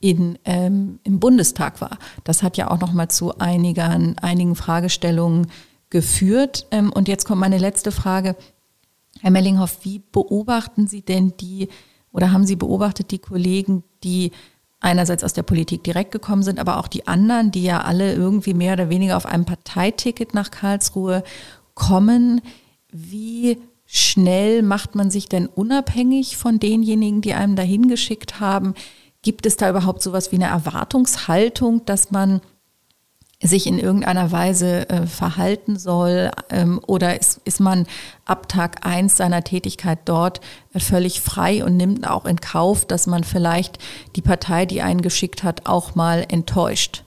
in, ähm, im Bundestag war. Das hat ja auch noch mal zu einigen, einigen Fragestellungen geführt. Ähm, und jetzt kommt meine letzte Frage. Herr Mellinghoff, wie beobachten Sie denn die oder haben Sie beobachtet die Kollegen, die einerseits aus der Politik direkt gekommen sind, aber auch die anderen, die ja alle irgendwie mehr oder weniger auf einem Parteiticket nach Karlsruhe kommen. Wie schnell macht man sich denn unabhängig von denjenigen, die einem dahin geschickt haben? Gibt es da überhaupt sowas wie eine Erwartungshaltung, dass man sich in irgendeiner Weise äh, verhalten soll ähm, oder ist, ist man ab Tag eins seiner Tätigkeit dort äh, völlig frei und nimmt auch in Kauf, dass man vielleicht die Partei, die einen geschickt hat, auch mal enttäuscht?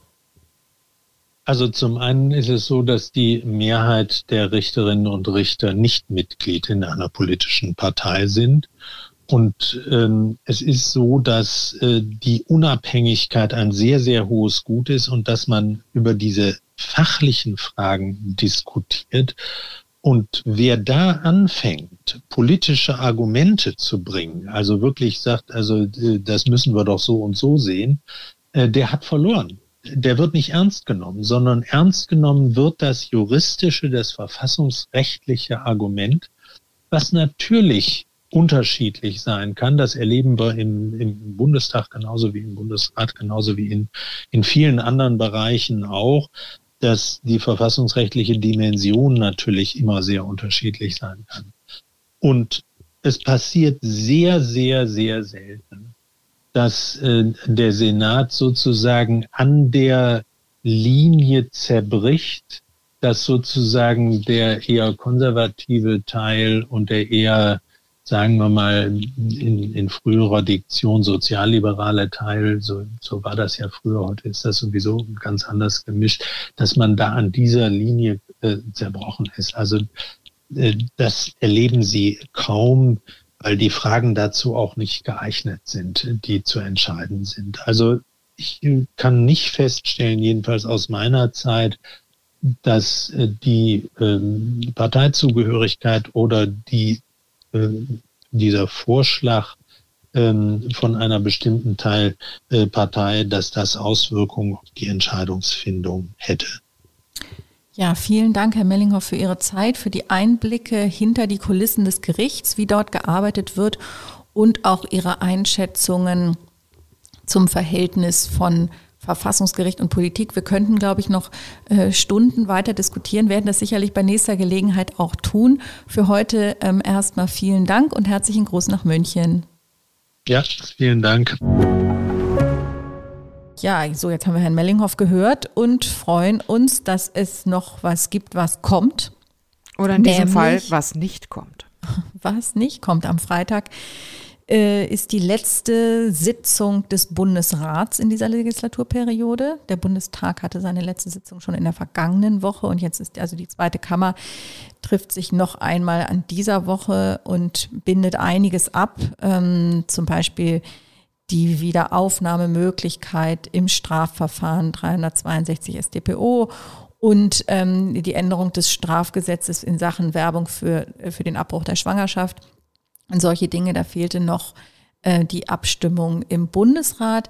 Also zum einen ist es so, dass die Mehrheit der Richterinnen und Richter nicht Mitglied in einer politischen Partei sind. Und ähm, es ist so, dass äh, die Unabhängigkeit ein sehr, sehr hohes Gut ist und dass man über diese fachlichen Fragen diskutiert. Und wer da anfängt, politische Argumente zu bringen, also wirklich sagt, also äh, das müssen wir doch so und so sehen, äh, der hat verloren der wird nicht ernst genommen, sondern ernst genommen wird das juristische, das verfassungsrechtliche Argument, was natürlich unterschiedlich sein kann. Das erleben wir im, im Bundestag genauso wie im Bundesrat, genauso wie in, in vielen anderen Bereichen auch, dass die verfassungsrechtliche Dimension natürlich immer sehr unterschiedlich sein kann. Und es passiert sehr, sehr, sehr selten, dass äh, der Senat sozusagen an der Linie zerbricht, dass sozusagen der eher konservative Teil und der eher, sagen wir mal, in, in früherer Diktion sozialliberale Teil, so, so war das ja früher, heute ist das sowieso ganz anders gemischt, dass man da an dieser Linie äh, zerbrochen ist. Also äh, das erleben Sie kaum weil die Fragen dazu auch nicht geeignet sind, die zu entscheiden sind. Also ich kann nicht feststellen, jedenfalls aus meiner Zeit, dass äh, die ähm, Parteizugehörigkeit oder die, äh, dieser Vorschlag ähm, von einer bestimmten Teilpartei, äh, dass das Auswirkungen auf die Entscheidungsfindung hätte. Ja, vielen Dank, Herr Mellinghoff, für Ihre Zeit, für die Einblicke hinter die Kulissen des Gerichts, wie dort gearbeitet wird und auch Ihre Einschätzungen zum Verhältnis von Verfassungsgericht und Politik. Wir könnten, glaube ich, noch äh, Stunden weiter diskutieren, werden das sicherlich bei nächster Gelegenheit auch tun. Für heute ähm, erstmal vielen Dank und herzlichen Gruß nach München. Ja, vielen Dank. Ja, so jetzt haben wir Herrn Mellinghoff gehört und freuen uns, dass es noch was gibt, was kommt. Oder in diesem Fall, was nicht kommt. <laughs> Was nicht kommt. Am Freitag äh, ist die letzte Sitzung des Bundesrats in dieser Legislaturperiode. Der Bundestag hatte seine letzte Sitzung schon in der vergangenen Woche und jetzt ist also die zweite Kammer trifft sich noch einmal an dieser Woche und bindet einiges ab. Ähm, zum Beispiel die Wiederaufnahmemöglichkeit im Strafverfahren 362 StPO und ähm, die Änderung des Strafgesetzes in Sachen Werbung für, für den Abbruch der Schwangerschaft. Solche Dinge, da fehlte noch äh, die Abstimmung im Bundesrat.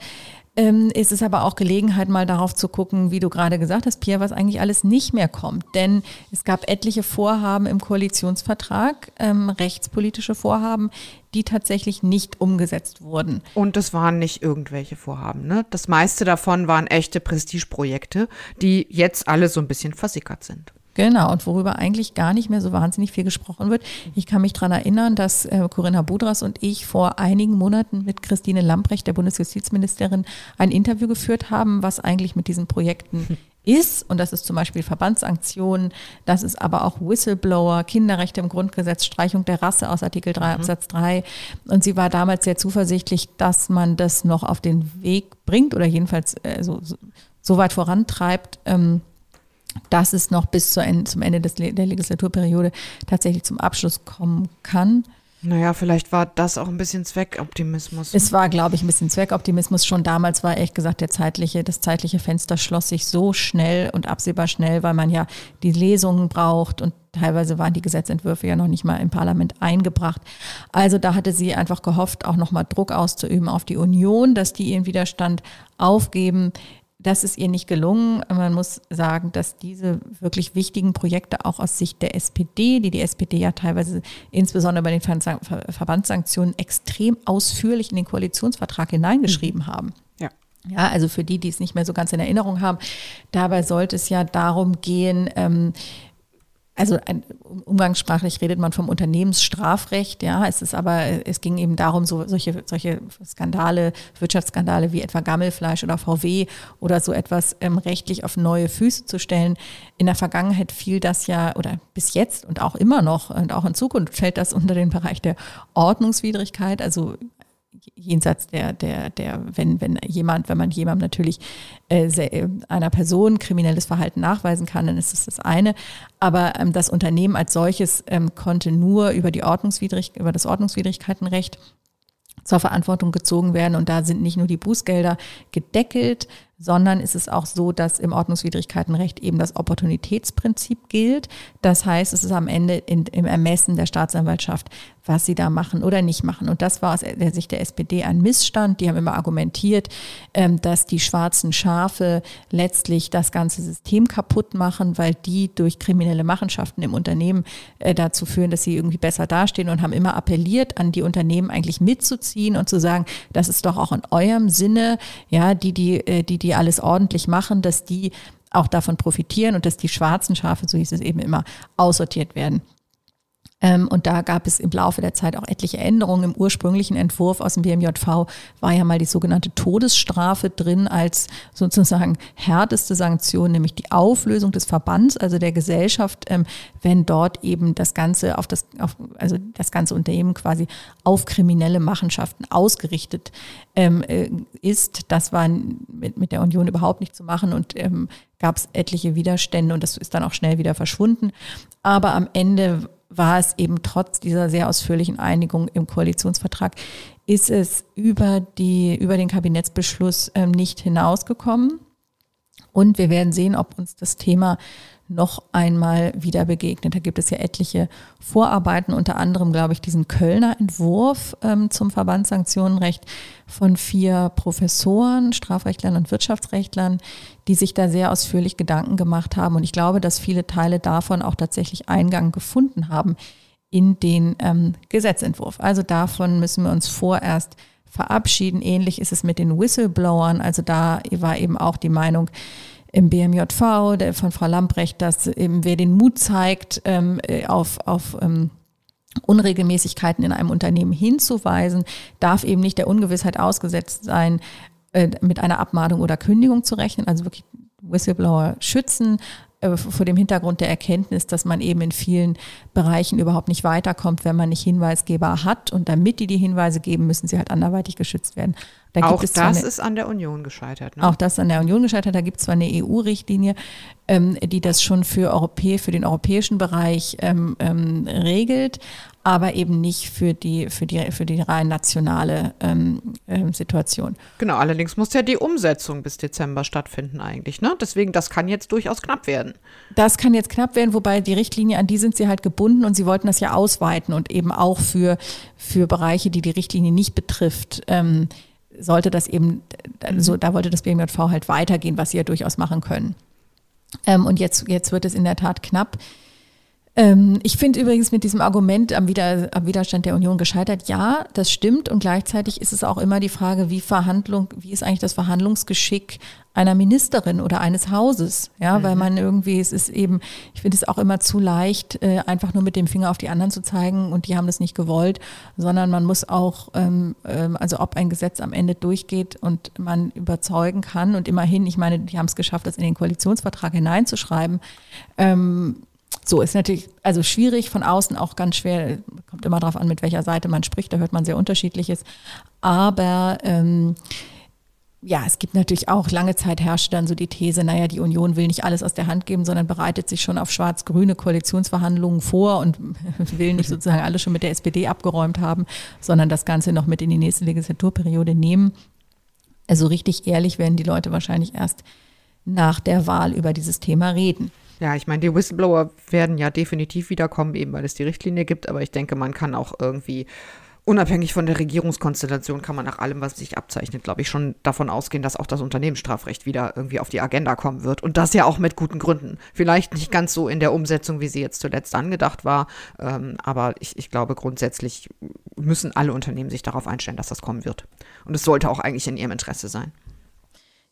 Ähm, ist es aber auch Gelegenheit, mal darauf zu gucken, wie du gerade gesagt hast, Pia, was eigentlich alles nicht mehr kommt. Denn es gab etliche Vorhaben im Koalitionsvertrag, ähm, rechtspolitische Vorhaben, die tatsächlich nicht umgesetzt wurden. Und es waren nicht irgendwelche Vorhaben. Ne? Das meiste davon waren echte Prestigeprojekte, die jetzt alle so ein bisschen versickert sind. Genau, und worüber eigentlich gar nicht mehr so wahnsinnig viel gesprochen wird. Ich kann mich daran erinnern, dass äh, Corinna Budras und ich vor einigen Monaten mit Christine Lamprecht, der Bundesjustizministerin, ein Interview geführt haben, was eigentlich mit diesen Projekten ist. Und das ist zum Beispiel Verbandssanktionen, das ist aber auch Whistleblower, Kinderrechte im Grundgesetz, Streichung der Rasse aus Artikel 3 mhm. Absatz 3. Und sie war damals sehr zuversichtlich, dass man das noch auf den Weg bringt oder jedenfalls äh, so, so, so weit vorantreibt. Ähm, dass es noch bis Ende, zum Ende des, der Legislaturperiode tatsächlich zum Abschluss kommen kann. Naja, vielleicht war das auch ein bisschen Zweckoptimismus. Es war, glaube ich, ein bisschen Zweckoptimismus. Schon damals war ehrlich gesagt der zeitliche, das zeitliche Fenster schloss sich so schnell und absehbar schnell, weil man ja die Lesungen braucht und teilweise waren die Gesetzentwürfe ja noch nicht mal im Parlament eingebracht. Also da hatte sie einfach gehofft, auch nochmal Druck auszuüben auf die Union, dass die ihren Widerstand aufgeben. Das ist ihr nicht gelungen. Man muss sagen, dass diese wirklich wichtigen Projekte auch aus Sicht der SPD, die die SPD ja teilweise insbesondere bei den Verbandssanktionen extrem ausführlich in den Koalitionsvertrag hineingeschrieben mhm. haben. Ja. Ja, also für die, die es nicht mehr so ganz in Erinnerung haben, dabei sollte es ja darum gehen, ähm, also ein, umgangssprachlich redet man vom Unternehmensstrafrecht, ja. Es ist aber, es ging eben darum, so solche, solche Skandale, Wirtschaftsskandale wie etwa Gammelfleisch oder VW oder so etwas ähm, rechtlich auf neue Füße zu stellen. In der Vergangenheit fiel das ja, oder bis jetzt und auch immer noch und auch in Zukunft fällt das unter den Bereich der Ordnungswidrigkeit. Also jenseits der, der, der, wenn, wenn jemand, wenn man jemandem natürlich äh, sehr, einer Person kriminelles Verhalten nachweisen kann, dann ist das das eine. Aber ähm, das Unternehmen als solches ähm, konnte nur über die Ordnungswidrig, über das Ordnungswidrigkeitenrecht zur Verantwortung gezogen werden. Und da sind nicht nur die Bußgelder gedeckelt, sondern ist es auch so, dass im Ordnungswidrigkeitenrecht eben das Opportunitätsprinzip gilt. Das heißt, es ist am Ende in, im Ermessen der Staatsanwaltschaft, was sie da machen oder nicht machen. Und das war aus der Sicht der SPD ein Missstand. Die haben immer argumentiert, ähm, dass die schwarzen Schafe letztlich das ganze System kaputt machen, weil die durch kriminelle Machenschaften im Unternehmen äh, dazu führen, dass sie irgendwie besser dastehen und haben immer appelliert, an die Unternehmen eigentlich mitzuziehen und zu sagen, das ist doch auch in eurem Sinne, ja, die, die, äh, die, die die alles ordentlich machen, dass die auch davon profitieren und dass die schwarzen Schafe, so hieß es eben immer, aussortiert werden. Ähm, und da gab es im Laufe der Zeit auch etliche Änderungen. Im ursprünglichen Entwurf aus dem BMJV war ja mal die sogenannte Todesstrafe drin als sozusagen härteste Sanktion, nämlich die Auflösung des Verbands, also der Gesellschaft, ähm, wenn dort eben das Ganze auf das, auf, also das ganze Unternehmen quasi auf kriminelle Machenschaften ausgerichtet ähm, äh, ist. Das war mit, mit der Union überhaupt nicht zu machen und gab es etliche Widerstände und das ist dann auch schnell wieder verschwunden. Aber am Ende war es eben trotz dieser sehr ausführlichen Einigung im Koalitionsvertrag, ist es über, die, über den Kabinettsbeschluss ähm, nicht hinausgekommen. Und wir werden sehen, ob uns das Thema noch einmal wieder begegnet. Da gibt es ja etliche Vorarbeiten, unter anderem, glaube ich, diesen Kölner Entwurf ähm, zum Verbandssanktionenrecht von vier Professoren, Strafrechtlern und Wirtschaftsrechtlern, die sich da sehr ausführlich Gedanken gemacht haben. Und ich glaube, dass viele Teile davon auch tatsächlich Eingang gefunden haben in den ähm, Gesetzentwurf. Also davon müssen wir uns vorerst verabschieden. Ähnlich ist es mit den Whistleblowern. Also da war eben auch die Meinung, im BMJV der, von Frau Lamprecht, dass eben wer den Mut zeigt, ähm, äh, auf, auf ähm, Unregelmäßigkeiten in einem Unternehmen hinzuweisen, darf eben nicht der Ungewissheit ausgesetzt sein, äh, mit einer Abmahnung oder Kündigung zu rechnen. Also wirklich Whistleblower schützen, äh, vor dem Hintergrund der Erkenntnis, dass man eben in vielen Bereichen überhaupt nicht weiterkommt, wenn man nicht Hinweisgeber hat. Und damit die die Hinweise geben, müssen sie halt anderweitig geschützt werden. Da auch das eine, ist an der Union gescheitert. Ne? Auch das ist an der Union gescheitert. Da gibt es zwar eine EU-Richtlinie, ähm, die das schon für, Europä für den europäischen Bereich ähm, ähm, regelt, aber eben nicht für die, für die, für die rein nationale ähm, ähm, Situation. Genau, allerdings muss ja die Umsetzung bis Dezember stattfinden eigentlich. Ne? Deswegen, das kann jetzt durchaus knapp werden. Das kann jetzt knapp werden, wobei die Richtlinie, an die sind sie halt gebunden und sie wollten das ja ausweiten und eben auch für, für Bereiche, die die Richtlinie nicht betrifft. Sollte das eben, also da wollte das BMJV halt weitergehen, was sie ja durchaus machen können. Ähm, und jetzt, jetzt wird es in der Tat knapp. Ähm, ich finde übrigens mit diesem Argument am, Wider, am, Widerstand der Union gescheitert, ja, das stimmt. Und gleichzeitig ist es auch immer die Frage, wie Verhandlung, wie ist eigentlich das Verhandlungsgeschick einer Ministerin oder eines Hauses? Ja, mhm. weil man irgendwie, es ist eben, ich finde es auch immer zu leicht, äh, einfach nur mit dem Finger auf die anderen zu zeigen und die haben das nicht gewollt, sondern man muss auch, ähm, ähm, also ob ein Gesetz am Ende durchgeht und man überzeugen kann und immerhin, ich meine, die haben es geschafft, das in den Koalitionsvertrag hineinzuschreiben. Ähm, so ist natürlich also schwierig von außen auch ganz schwer. Kommt immer darauf an, mit welcher Seite man spricht. Da hört man sehr unterschiedliches. Aber ähm, ja, es gibt natürlich auch lange Zeit herrschte dann so die These, naja, die Union will nicht alles aus der Hand geben, sondern bereitet sich schon auf schwarz-grüne Koalitionsverhandlungen vor und <laughs> will nicht sozusagen alles schon mit der SPD abgeräumt haben, sondern das Ganze noch mit in die nächste Legislaturperiode nehmen. Also richtig ehrlich werden die Leute wahrscheinlich erst nach der Wahl über dieses Thema reden. Ja, ich meine, die Whistleblower werden ja definitiv wiederkommen, eben weil es die Richtlinie gibt, aber ich denke, man kann auch irgendwie unabhängig von der Regierungskonstellation kann man nach allem, was sich abzeichnet, glaube ich, schon davon ausgehen, dass auch das Unternehmensstrafrecht wieder irgendwie auf die Agenda kommen wird. Und das ja auch mit guten Gründen. Vielleicht nicht ganz so in der Umsetzung, wie sie jetzt zuletzt angedacht war, ähm, aber ich, ich glaube, grundsätzlich müssen alle Unternehmen sich darauf einstellen, dass das kommen wird. Und es sollte auch eigentlich in ihrem Interesse sein.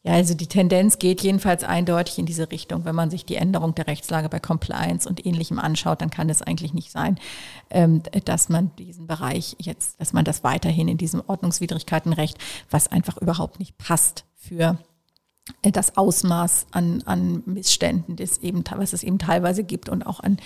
Ja, also die Tendenz geht jedenfalls eindeutig in diese Richtung. Wenn man sich die Änderung der Rechtslage bei Compliance und Ähnlichem anschaut, dann kann es eigentlich nicht sein, ähm, dass man diesen Bereich jetzt, dass man das weiterhin in diesem Ordnungswidrigkeitenrecht, was einfach überhaupt nicht passt für äh, das Ausmaß an, an Missständen, das eben, was es eben teilweise gibt und auch an,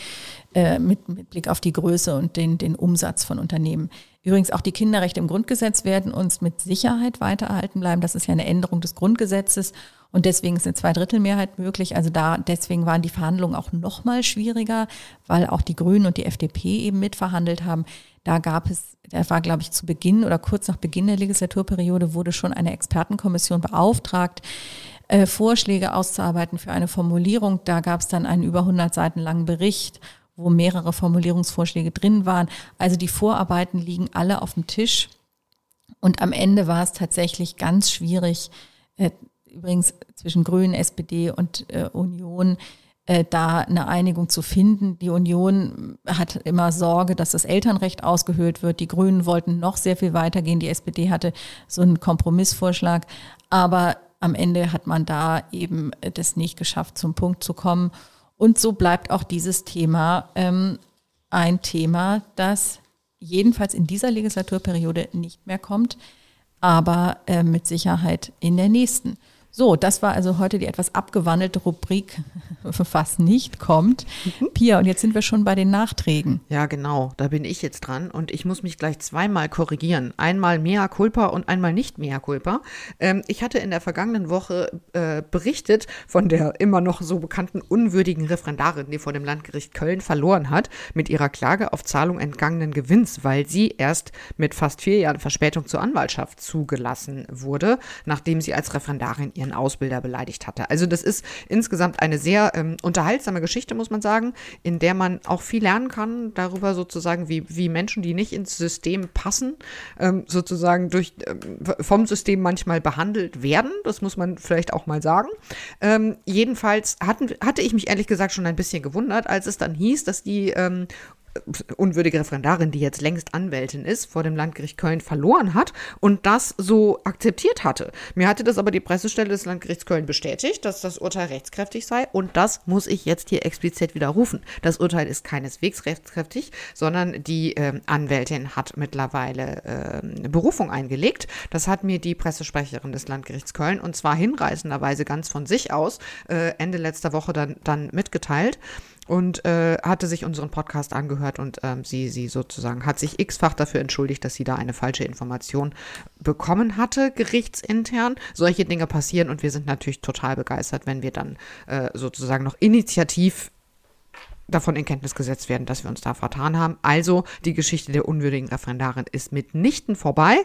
äh, mit, mit Blick auf die Größe und den, den Umsatz von Unternehmen Übrigens auch die Kinderrechte im Grundgesetz werden uns mit Sicherheit weiter erhalten bleiben. Das ist ja eine Änderung des Grundgesetzes und deswegen ist eine Zweidrittelmehrheit möglich. Also da deswegen waren die Verhandlungen auch noch mal schwieriger, weil auch die Grünen und die FDP eben mitverhandelt haben. Da gab es, da war glaube ich zu Beginn oder kurz nach Beginn der Legislaturperiode wurde schon eine Expertenkommission beauftragt, äh, Vorschläge auszuarbeiten für eine Formulierung. Da gab es dann einen über 100 Seiten langen Bericht wo mehrere Formulierungsvorschläge drin waren. Also die Vorarbeiten liegen alle auf dem Tisch. Und am Ende war es tatsächlich ganz schwierig, äh, übrigens zwischen Grünen, SPD und äh, Union, äh, da eine Einigung zu finden. Die Union hat immer Sorge, dass das Elternrecht ausgehöhlt wird. Die Grünen wollten noch sehr viel weitergehen. Die SPD hatte so einen Kompromissvorschlag. Aber am Ende hat man da eben das nicht geschafft, zum Punkt zu kommen. Und so bleibt auch dieses Thema ähm, ein Thema, das jedenfalls in dieser Legislaturperiode nicht mehr kommt, aber äh, mit Sicherheit in der nächsten. So, das war also heute die etwas abgewandelte Rubrik, <laughs> was nicht kommt. Mhm. Pia, und jetzt sind wir schon bei den Nachträgen. Ja, genau, da bin ich jetzt dran und ich muss mich gleich zweimal korrigieren. Einmal mea culpa und einmal nicht mea culpa. Ähm, ich hatte in der vergangenen Woche äh, berichtet von der immer noch so bekannten unwürdigen Referendarin, die vor dem Landgericht Köln verloren hat, mit ihrer Klage auf Zahlung entgangenen Gewinns, weil sie erst mit fast vier Jahren Verspätung zur Anwaltschaft zugelassen wurde, nachdem sie als Referendarin ihr ihren Ausbilder beleidigt hatte. Also das ist insgesamt eine sehr ähm, unterhaltsame Geschichte, muss man sagen, in der man auch viel lernen kann darüber sozusagen, wie, wie Menschen, die nicht ins System passen, ähm, sozusagen durch, äh, vom System manchmal behandelt werden. Das muss man vielleicht auch mal sagen. Ähm, jedenfalls hatten, hatte ich mich ehrlich gesagt schon ein bisschen gewundert, als es dann hieß, dass die ähm, unwürdige Referendarin, die jetzt längst Anwältin ist, vor dem Landgericht Köln verloren hat und das so akzeptiert hatte. Mir hatte das aber die Pressestelle des Landgerichts Köln bestätigt, dass das Urteil rechtskräftig sei und das muss ich jetzt hier explizit widerrufen. Das Urteil ist keineswegs rechtskräftig, sondern die äh, Anwältin hat mittlerweile äh, Berufung eingelegt. Das hat mir die Pressesprecherin des Landgerichts Köln und zwar hinreißenderweise ganz von sich aus äh, Ende letzter Woche dann, dann mitgeteilt und äh, hatte sich unseren Podcast angehört und ähm, sie, sie sozusagen hat sich x-fach dafür entschuldigt, dass sie da eine falsche Information bekommen hatte, gerichtsintern. Solche Dinge passieren und wir sind natürlich total begeistert, wenn wir dann äh, sozusagen noch initiativ davon in Kenntnis gesetzt werden, dass wir uns da vertan haben. Also die Geschichte der unwürdigen Referendarin ist mitnichten vorbei.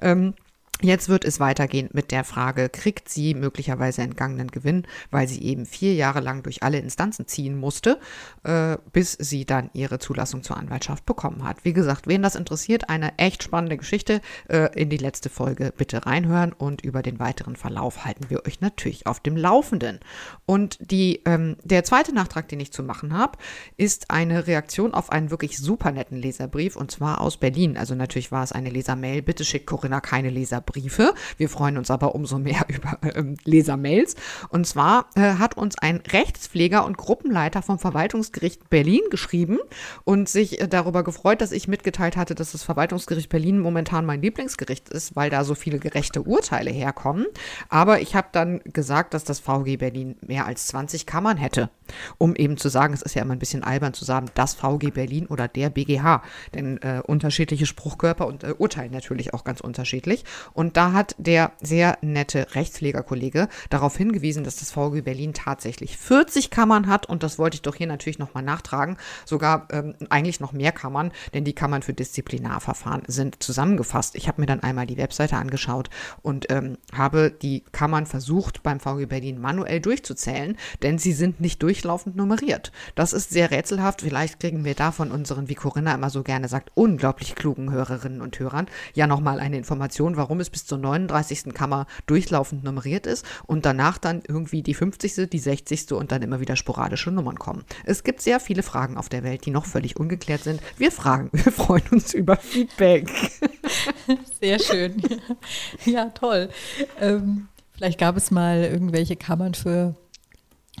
Ähm, Jetzt wird es weitergehen mit der Frage, kriegt sie möglicherweise entgangenen Gewinn, weil sie eben vier Jahre lang durch alle Instanzen ziehen musste, äh, bis sie dann ihre Zulassung zur Anwaltschaft bekommen hat. Wie gesagt, wen das interessiert, eine echt spannende Geschichte, äh, in die letzte Folge bitte reinhören und über den weiteren Verlauf halten wir euch natürlich auf dem Laufenden. Und die, ähm, der zweite Nachtrag, den ich zu machen habe, ist eine Reaktion auf einen wirklich super netten Leserbrief und zwar aus Berlin. Also natürlich war es eine Lesermail. Bitte schickt Corinna keine Leserbriefe. Leserbriefe. Wir freuen uns aber umso mehr <laughs> über ähm, Lesermails. Und zwar äh, hat uns ein Rechtspfleger und Gruppenleiter vom Verwaltungsgericht Berlin geschrieben und sich äh, darüber gefreut, dass ich mitgeteilt hatte, dass das Verwaltungsgericht Berlin momentan mein Lieblingsgericht ist, weil da so viele gerechte Urteile herkommen. Aber ich habe dann gesagt, dass das VG Berlin mehr als 20 Kammern hätte, um eben zu sagen, es ist ja immer ein bisschen albern zu sagen, das VG Berlin oder der BGH, denn äh, unterschiedliche Spruchkörper und äh, urteilen natürlich auch ganz unterschiedlich. Und da hat der sehr nette Rechtspflegerkollege darauf hingewiesen, dass das VG Berlin tatsächlich 40 Kammern hat. Und das wollte ich doch hier natürlich nochmal nachtragen. Sogar ähm, eigentlich noch mehr Kammern, denn die Kammern für Disziplinarverfahren sind zusammengefasst. Ich habe mir dann einmal die Webseite angeschaut und ähm, habe die Kammern versucht, beim VG Berlin manuell durchzuzählen, denn sie sind nicht durchlaufend nummeriert. Das ist sehr rätselhaft. Vielleicht kriegen wir da von unseren, wie Corinna immer so gerne sagt, unglaublich klugen Hörerinnen und Hörern ja nochmal eine Information, warum es es bis zur 39. Kammer durchlaufend nummeriert ist und danach dann irgendwie die 50., die 60. und dann immer wieder sporadische Nummern kommen. Es gibt sehr viele Fragen auf der Welt, die noch völlig ungeklärt sind. Wir fragen, <laughs> wir freuen uns über Feedback. <laughs> Sehr schön. Ja, toll. Ähm Vielleicht gab es mal irgendwelche Kammern für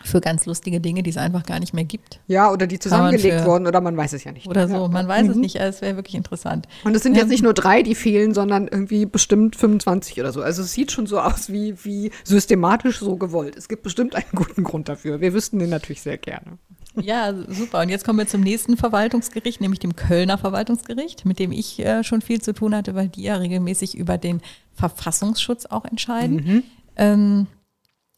für ganz lustige Dinge, die es einfach gar nicht mehr gibt. Ja, oder die zusammengelegt wurden, oder man weiß es ja nicht. Oder so, man weiß mhm. es nicht. Es wäre wirklich interessant. Und es sind ja. jetzt nicht nur drei, die fehlen, sondern irgendwie bestimmt 25 oder so. Also es sieht schon so aus, wie, wie systematisch so gewollt. Es gibt bestimmt einen guten Grund dafür. Wir wüssten den natürlich sehr gerne. Ja, super. Und jetzt kommen wir zum nächsten Verwaltungsgericht, nämlich dem Kölner Verwaltungsgericht, mit dem ich äh, schon viel zu tun hatte, weil die ja regelmäßig über den Verfassungsschutz auch entscheiden. Mhm. Ähm,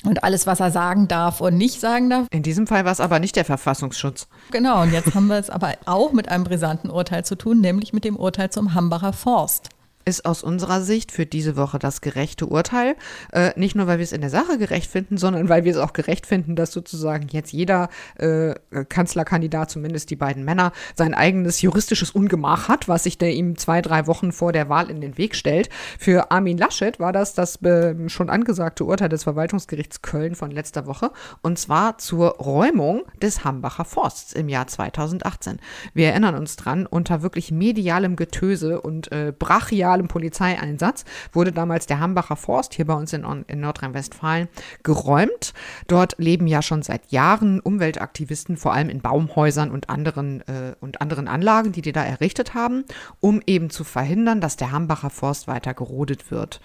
und alles, was er sagen darf und nicht sagen darf. In diesem Fall war es aber nicht der Verfassungsschutz. Genau, und jetzt haben wir es aber auch mit einem brisanten Urteil zu tun, nämlich mit dem Urteil zum Hambacher Forst ist aus unserer Sicht für diese Woche das gerechte Urteil. Äh, nicht nur, weil wir es in der Sache gerecht finden, sondern weil wir es auch gerecht finden, dass sozusagen jetzt jeder äh, Kanzlerkandidat, zumindest die beiden Männer, sein eigenes juristisches Ungemach hat, was sich der ihm zwei, drei Wochen vor der Wahl in den Weg stellt. Für Armin Laschet war das das äh, schon angesagte Urteil des Verwaltungsgerichts Köln von letzter Woche und zwar zur Räumung des Hambacher Forsts im Jahr 2018. Wir erinnern uns dran, unter wirklich medialem Getöse und äh, brachialem brutalen Polizeieinsatz wurde damals der Hambacher Forst hier bei uns in, in Nordrhein-Westfalen geräumt. Dort leben ja schon seit Jahren Umweltaktivisten, vor allem in Baumhäusern und anderen, äh, und anderen Anlagen, die die da errichtet haben, um eben zu verhindern, dass der Hambacher Forst weiter gerodet wird.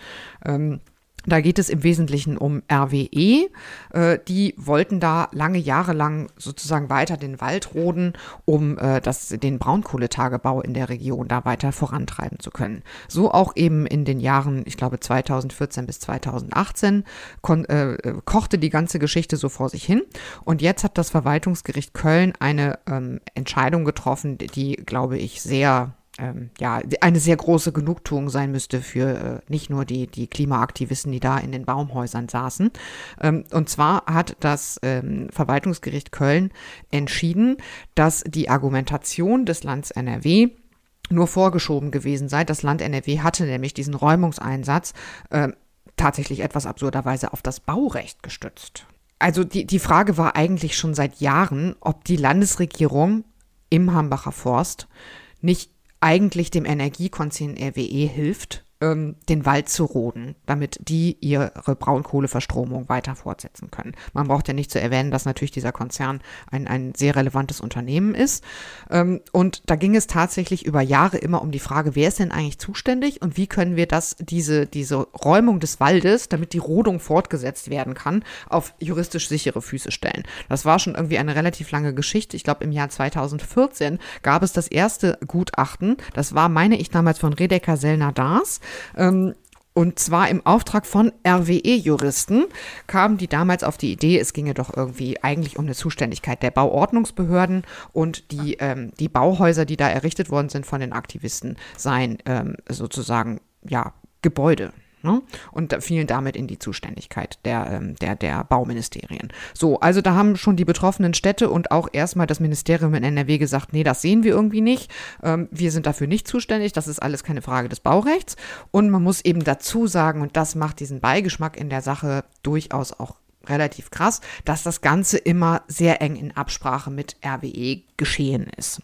Ähm, da geht es im Wesentlichen um RWE. Äh, die wollten da lange Jahre lang sozusagen weiter den Wald roden, um äh, das, den Braunkohletagebau in der Region da weiter vorantreiben zu können. So auch eben in den Jahren, ich glaube 2014 bis 2018, kon, äh, kochte die ganze Geschichte so vor sich hin. Und jetzt hat das Verwaltungsgericht Köln eine ähm, Entscheidung getroffen, die, glaube ich, sehr ähm, ja, eine sehr große Genugtuung sein müsste für äh, nicht nur die, die Klimaaktivisten, die da in den Baumhäusern saßen. Ähm, und zwar hat das ähm, Verwaltungsgericht Köln entschieden, dass die Argumentation des Landes NRW nur vorgeschoben gewesen sei. Das Land NRW hatte nämlich diesen Räumungseinsatz äh, tatsächlich etwas absurderweise auf das Baurecht gestützt. Also die, die Frage war eigentlich schon seit Jahren, ob die Landesregierung im Hambacher Forst nicht eigentlich dem Energiekonzern RWE hilft, ähm, den Wald zu roden, damit die ihre Braunkohleverstromung weiter fortsetzen können. Man braucht ja nicht zu erwähnen, dass natürlich dieser Konzern ein, ein sehr relevantes Unternehmen ist. Ähm, und da ging es tatsächlich über Jahre immer um die Frage, wer ist denn eigentlich zuständig und wie können wir das, diese, diese Räumung des Waldes, damit die Rodung fortgesetzt werden kann, auf juristisch sichere Füße stellen. Das war schon irgendwie eine relativ lange Geschichte. Ich glaube, im Jahr 2014 gab es das erste Gutachten. Das war, meine ich, damals von Redeker Sellner Dars. Ähm, und zwar im Auftrag von RWE-Juristen kamen die damals auf die Idee, es ginge doch irgendwie eigentlich um eine Zuständigkeit der Bauordnungsbehörden und die, ähm, die Bauhäuser, die da errichtet worden sind von den Aktivisten, seien ähm, sozusagen ja Gebäude. Ne? Und fielen damit in die Zuständigkeit der, ähm, der, der Bauministerien. So, also da haben schon die betroffenen Städte und auch erstmal das Ministerium in NRW gesagt, nee, das sehen wir irgendwie nicht. Ähm, wir sind dafür nicht zuständig. Das ist alles keine Frage des Baurechts. Und man muss eben dazu sagen, und das macht diesen Beigeschmack in der Sache durchaus auch relativ krass, dass das Ganze immer sehr eng in Absprache mit RWE geschehen ist.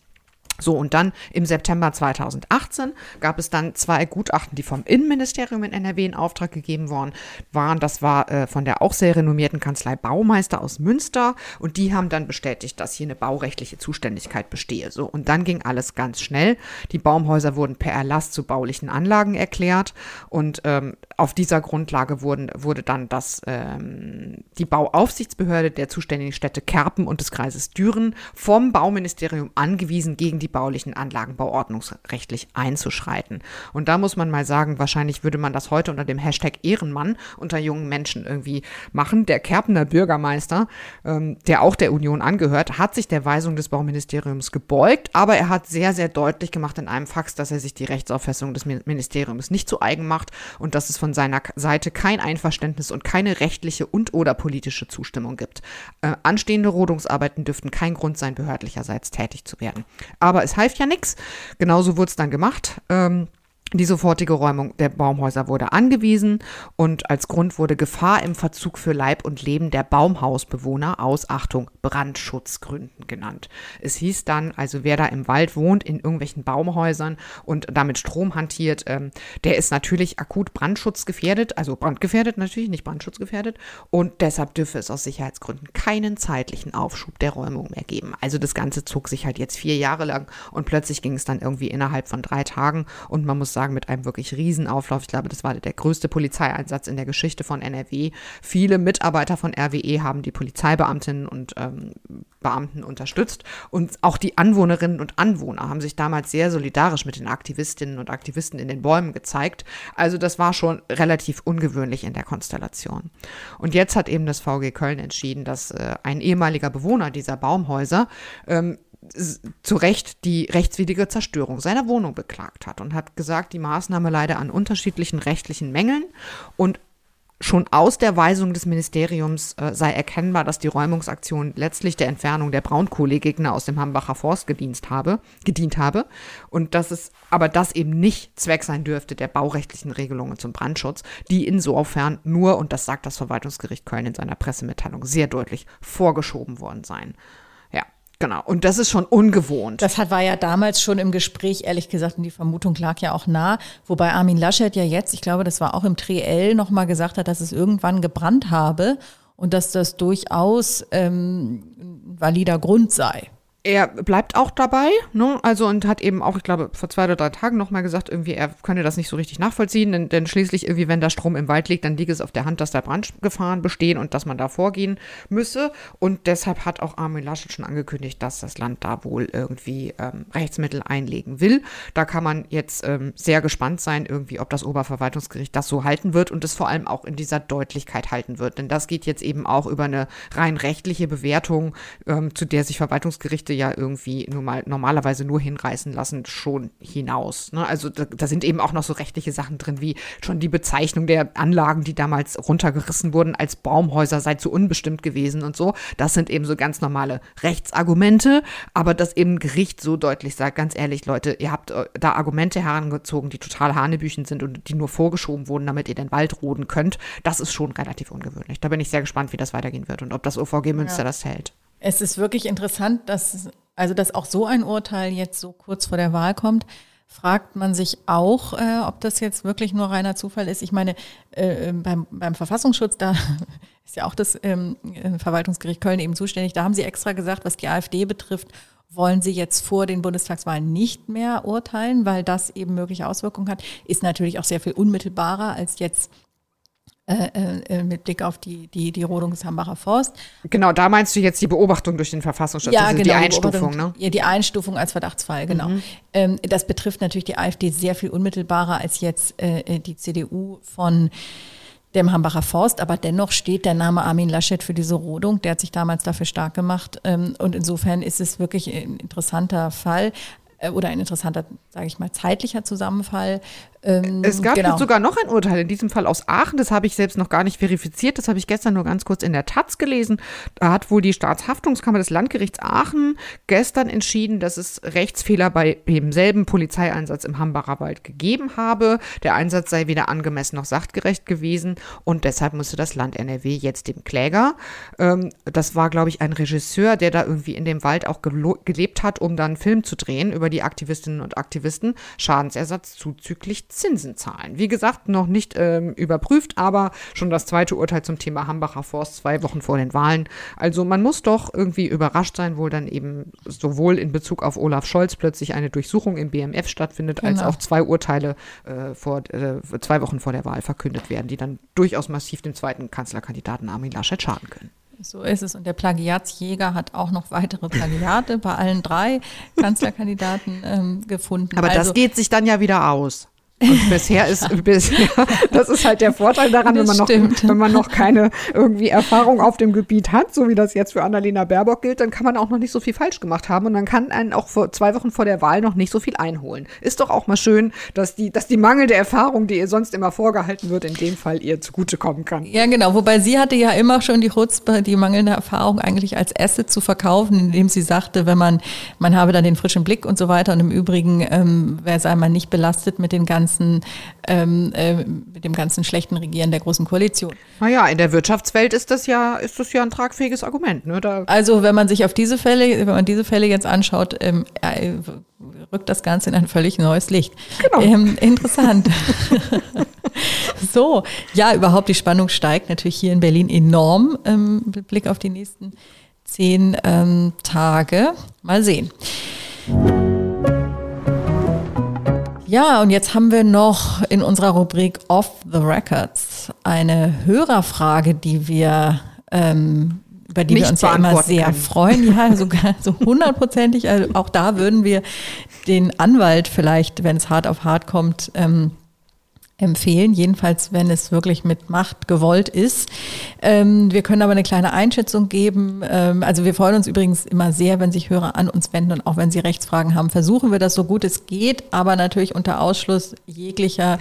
So, und dann im September 2018 gab es dann zwei Gutachten, die vom Innenministerium in NRW in Auftrag gegeben worden waren. Das war äh, von der auch sehr renommierten Kanzlei Baumeister aus Münster und die haben dann bestätigt, dass hier eine baurechtliche Zuständigkeit bestehe. So, und dann ging alles ganz schnell. Die Baumhäuser wurden per Erlass zu baulichen Anlagen erklärt und ähm, auf dieser Grundlage wurden, wurde dann das, ähm, die Bauaufsichtsbehörde der zuständigen Städte Kerpen und des Kreises Düren vom Bauministerium angewiesen, gegen die baulichen Anlagen bauordnungsrechtlich einzuschreiten. Und da muss man mal sagen, wahrscheinlich würde man das heute unter dem Hashtag Ehrenmann unter jungen Menschen irgendwie machen. Der Kerpener Bürgermeister, ähm, der auch der Union angehört, hat sich der Weisung des Bauministeriums gebeugt, aber er hat sehr, sehr deutlich gemacht in einem Fax, dass er sich die Rechtsauffassung des Ministeriums nicht zu eigen macht und dass es von seiner Seite kein Einverständnis und keine rechtliche und oder politische Zustimmung gibt. Äh, anstehende Rodungsarbeiten dürften kein Grund sein, behördlicherseits tätig zu werden. Aber aber es half ja nichts. Genauso wurde es dann gemacht. Ähm, Die sofortige Räumung der Baumhäuser wurde angewiesen und als Grund wurde Gefahr im Verzug für Leib und Leben der Baumhausbewohner aus, Achtung, Brandschutzgründen genannt. Es hieß dann, also wer da im Wald wohnt, in irgendwelchen Baumhäusern und damit Strom hantiert, ähm, der ist natürlich akut brandschutzgefährdet, also brandgefährdet natürlich, nicht brandschutzgefährdet und deshalb dürfe es aus Sicherheitsgründen keinen zeitlichen Aufschub der Räumung mehr geben. Also das Ganze zog sich halt jetzt vier Jahre lang und plötzlich ging es dann irgendwie innerhalb von drei Tagen und man muss sagen, sagen, mit einem wirklich riesen Auflauf. Ich glaube, das war der größte Polizeieinsatz in der Geschichte von NRW. Viele Mitarbeiter von RWE haben die Polizeibeamtinnen und ähm, Beamten unterstützt und auch die Anwohnerinnen und Anwohner haben sich damals sehr solidarisch mit den Aktivistinnen und Aktivisten in den Bäumen gezeigt. Also das war schon relativ ungewöhnlich in der Konstellation. Und jetzt hat eben das VG Köln entschieden, dass äh, ein ehemaliger Bewohner dieser Baumhäuser ähm, zu Recht die rechtswidrige Zerstörung seiner Wohnung beklagt hat und hat gesagt, die Maßnahme leide an unterschiedlichen rechtlichen Mängeln und Schon aus der Weisung des Ministeriums äh, sei erkennbar, dass die Räumungsaktion letztlich der Entfernung der Braunkohlegegner aus dem Hambacher Forst gedient habe, gedient habe und dass es aber das eben nicht Zweck sein dürfte der baurechtlichen Regelungen zum Brandschutz, die insofern nur, und das sagt das Verwaltungsgericht Köln in seiner Pressemitteilung sehr deutlich, vorgeschoben worden seien. Genau. Und das ist schon ungewohnt. Das hat, war ja damals schon im Gespräch, ehrlich gesagt, und die Vermutung lag ja auch nah. Wobei Armin Laschet ja jetzt, ich glaube, das war auch im Triell, nochmal gesagt hat, dass es irgendwann gebrannt habe und dass das durchaus ähm, ein valider Grund sei er bleibt auch dabei, ne? Also und hat eben auch, ich glaube, vor zwei oder drei Tagen nochmal gesagt, irgendwie, er könne das nicht so richtig nachvollziehen, denn, denn schließlich irgendwie, wenn da Strom im Wald liegt, dann liegt es auf der Hand, dass da Brandgefahren bestehen und dass man da vorgehen müsse. Und deshalb hat auch Armin Laschet schon angekündigt, dass das Land da wohl irgendwie ähm, Rechtsmittel einlegen will. Da kann man jetzt ähm, sehr gespannt sein, irgendwie, ob das Oberverwaltungsgericht das so halten wird und es vor allem auch in dieser Deutlichkeit halten wird. Denn das geht jetzt eben auch über eine rein rechtliche Bewertung, ähm, zu der sich Verwaltungsgerichte Gerichte ja irgendwie nur mal normalerweise nur hinreißen lassen, schon hinaus. Ne? Also da, da, sind eben auch noch so rechtliche Sachen drin, wie schon die Bezeichnung der Anlagen, die damals runtergerissen wurden, als Baumhäuser sei zu unbestimmt gewesen und so. Das sind eben so ganz normale Rechtsargumente, aber dass eben ein Gericht so deutlich sagt, ganz ehrlich, Leute, ihr habt äh, da Argumente herangezogen, die total Hanebüchen sind und die nur vorgeschoben wurden, damit ihr den Wald roden könnt, das ist schon relativ ungewöhnlich. Da bin ich sehr gespannt, wie das weitergehen wird und ob das OVG Münster ja. das hält. Es ist wirklich interessant, dass, also dass auch so ein Urteil jetzt so kurz vor der Wahl kommt. Fragt man sich auch, äh, ob das jetzt wirklich nur reiner Zufall ist. Ich meine, äh, ähm, beim, beim Verfassungsschutz, da <laughs> ist ja auch das ähm, äh, Verwaltungsgericht Köln eben zuständig. Da haben sie extra gesagt, was die AfD betrifft, wollen sie jetzt vor den Bundestagswahlen nicht mehr urteilen, weil das eben mögliche Auswirkungen hat. Ist natürlich auch sehr viel unmittelbarer als jetzt äh, äh, mit Blick auf die, die, die Rodung des Hambacher Forst. Genau, da meinst du jetzt die Beobachtung durch den Verfassungsschutz, ja, also genau, die Einstufung, ne? Ja, die Einstufung als Verdachtsfall, genau. Mhm. Ähm, das betrifft natürlich die AfD sehr viel unmittelbarer als jetzt äh, äh die CDU von dem Hambacher Forst, aber dennoch steht der Name Armin Laschet für diese Rodung. Der hat sich damals dafür stark gemacht. Ähm, und insofern ist es wirklich ein interessanter Fall. Äh, oder ein interessanter, sage ich mal, zeitlicher Zusammenfall. Ähm, es gab genau. sogar noch ein Urteil, in diesem Fall aus Aachen, das habe ich selbst noch gar nicht verifiziert, das habe ich gestern nur ganz kurz in der Taz gelesen. Da hat wohl die Staatshaftungskammer des Landgerichts Aachen gestern entschieden, dass es Rechtsfehler bei demselben Polizeieinsatz im Hambacher Wald gegeben habe. Der Einsatz sei weder angemessen noch sachgerecht gewesen und deshalb musste das Land NRW jetzt dem Kläger, ähm, das war glaube ich ein Regisseur, der da irgendwie in dem Wald auch gelebt hat, um dann einen Film zu drehen über die Aktivistinnen und Aktivisten, Schadensersatz zuzüglich Zinsen zahlen. Wie gesagt, noch nicht ähm, überprüft, aber schon das zweite Urteil zum Thema Hambacher Forst zwei Wochen vor den Wahlen. Also man muss doch irgendwie überrascht sein, wo dann eben sowohl in Bezug auf Olaf Scholz plötzlich eine Durchsuchung im BMF stattfindet, genau. als auch zwei Urteile äh, vor, äh, zwei Wochen vor der Wahl verkündet werden, die dann durchaus massiv dem zweiten Kanzlerkandidaten Armin Laschet schaden können. So ist es. Und der Plagiatsjäger hat auch noch weitere Plagiate bei allen drei Kanzlerkandidaten ähm, gefunden. Aber also, das geht sich dann ja wieder aus. Und bisher ist, <laughs> bisher, das ist halt der Vorteil daran, wenn man, noch, wenn man noch keine irgendwie Erfahrung auf dem Gebiet hat, so wie das jetzt für Annalena Baerbock gilt, dann kann man auch noch nicht so viel falsch gemacht haben und dann kann einen auch vor zwei Wochen vor der Wahl noch nicht so viel einholen. Ist doch auch mal schön, dass die, dass die mangelnde Erfahrung, die ihr sonst immer vorgehalten wird, in dem Fall ihr zugutekommen kann. Ja, genau. Wobei sie hatte ja immer schon die Chutzpe, die mangelnde Erfahrung eigentlich als Asset zu verkaufen, indem sie sagte, wenn man, man habe dann den frischen Blick und so weiter und im Übrigen, ähm, wer sei man nicht belastet mit den ganzen ganzen, ähm, äh, mit dem ganzen schlechten Regieren der großen Koalition. Naja, in der Wirtschaftswelt ist das ja, ist das ja ein tragfähiges Argument. Ne? Da also wenn man sich auf diese Fälle, wenn man diese Fälle jetzt anschaut, ähm, äh, rückt das Ganze in ein völlig neues Licht. Genau. Ähm, interessant. <laughs> so, ja, überhaupt die Spannung steigt natürlich hier in Berlin enorm ähm, mit Blick auf die nächsten zehn ähm, Tage. Mal sehen. Ja, und jetzt haben wir noch in unserer Rubrik Off the Records eine Hörerfrage, die wir ähm, über die Nicht wir uns ja immer sehr können. freuen. Ja, <laughs> sogar so hundertprozentig. Also auch da würden wir den Anwalt vielleicht, wenn es hart auf hart kommt, ähm, empfehlen, jedenfalls wenn es wirklich mit Macht gewollt ist. Ähm, wir können aber eine kleine Einschätzung geben. Ähm, also wir freuen uns übrigens immer sehr, wenn sich Hörer an uns wenden und auch wenn sie Rechtsfragen haben, versuchen wir das so gut es geht, aber natürlich unter Ausschluss jeglicher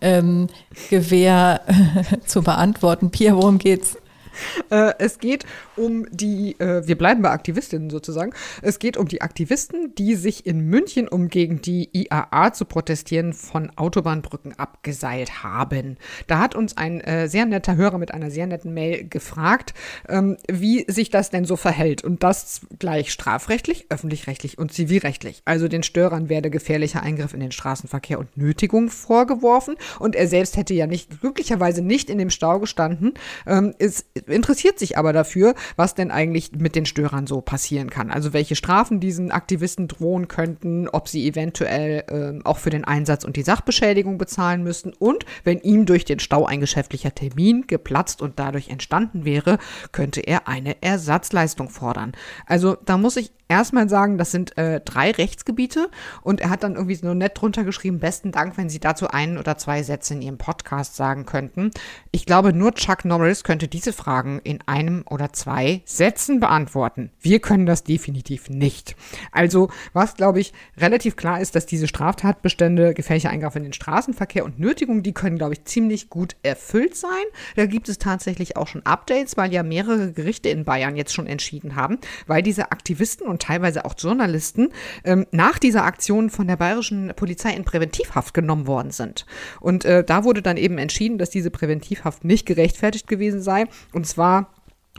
ähm, Gewähr <laughs> zu beantworten. Pia, worum geht's? <laughs> Äh, es geht um die, äh, wir bleiben bei Aktivistinnen sozusagen, es geht um die Aktivisten, die sich in München, um gegen die IAA zu protestieren, von Autobahnbrücken abgeseilt haben. Da hat uns ein äh, sehr netter Hörer mit einer sehr netten Mail gefragt, ähm, wie sich das denn so verhält. Und das gleich strafrechtlich, öffentlich-rechtlich und zivilrechtlich. Also den Störern werde gefährlicher Eingriff in den Straßenverkehr und Nötigung vorgeworfen. Und er selbst hätte ja nicht, glücklicherweise nicht in dem Stau gestanden. Ähm, ist interessiert sich aber dafür, was denn eigentlich mit den Störern so passieren kann. Also welche Strafen diesen Aktivisten drohen könnten, ob sie eventuell äh, auch für den Einsatz und die Sachbeschädigung bezahlen müssten und wenn ihm durch den Stau ein geschäftlicher Termin geplatzt und dadurch entstanden wäre, könnte er eine Ersatzleistung fordern. Also da muss ich erstmal sagen, das sind äh, drei Rechtsgebiete und er hat dann irgendwie so nett drunter geschrieben, besten Dank, wenn Sie dazu einen oder zwei Sätze in Ihrem Podcast sagen könnten. Ich glaube, nur Chuck Norris könnte diese Fragen in einem oder zwei Sätzen beantworten. Wir können das definitiv nicht. Also, was glaube ich relativ klar ist, dass diese Straftatbestände, gefährlicher Eingriff in den Straßenverkehr und Nötigung, die können glaube ich ziemlich gut erfüllt sein. Da gibt es tatsächlich auch schon Updates, weil ja mehrere Gerichte in Bayern jetzt schon entschieden haben, weil diese Aktivisten und und teilweise auch Journalisten ähm, nach dieser Aktion von der bayerischen Polizei in Präventivhaft genommen worden sind. Und äh, da wurde dann eben entschieden, dass diese Präventivhaft nicht gerechtfertigt gewesen sei. Und zwar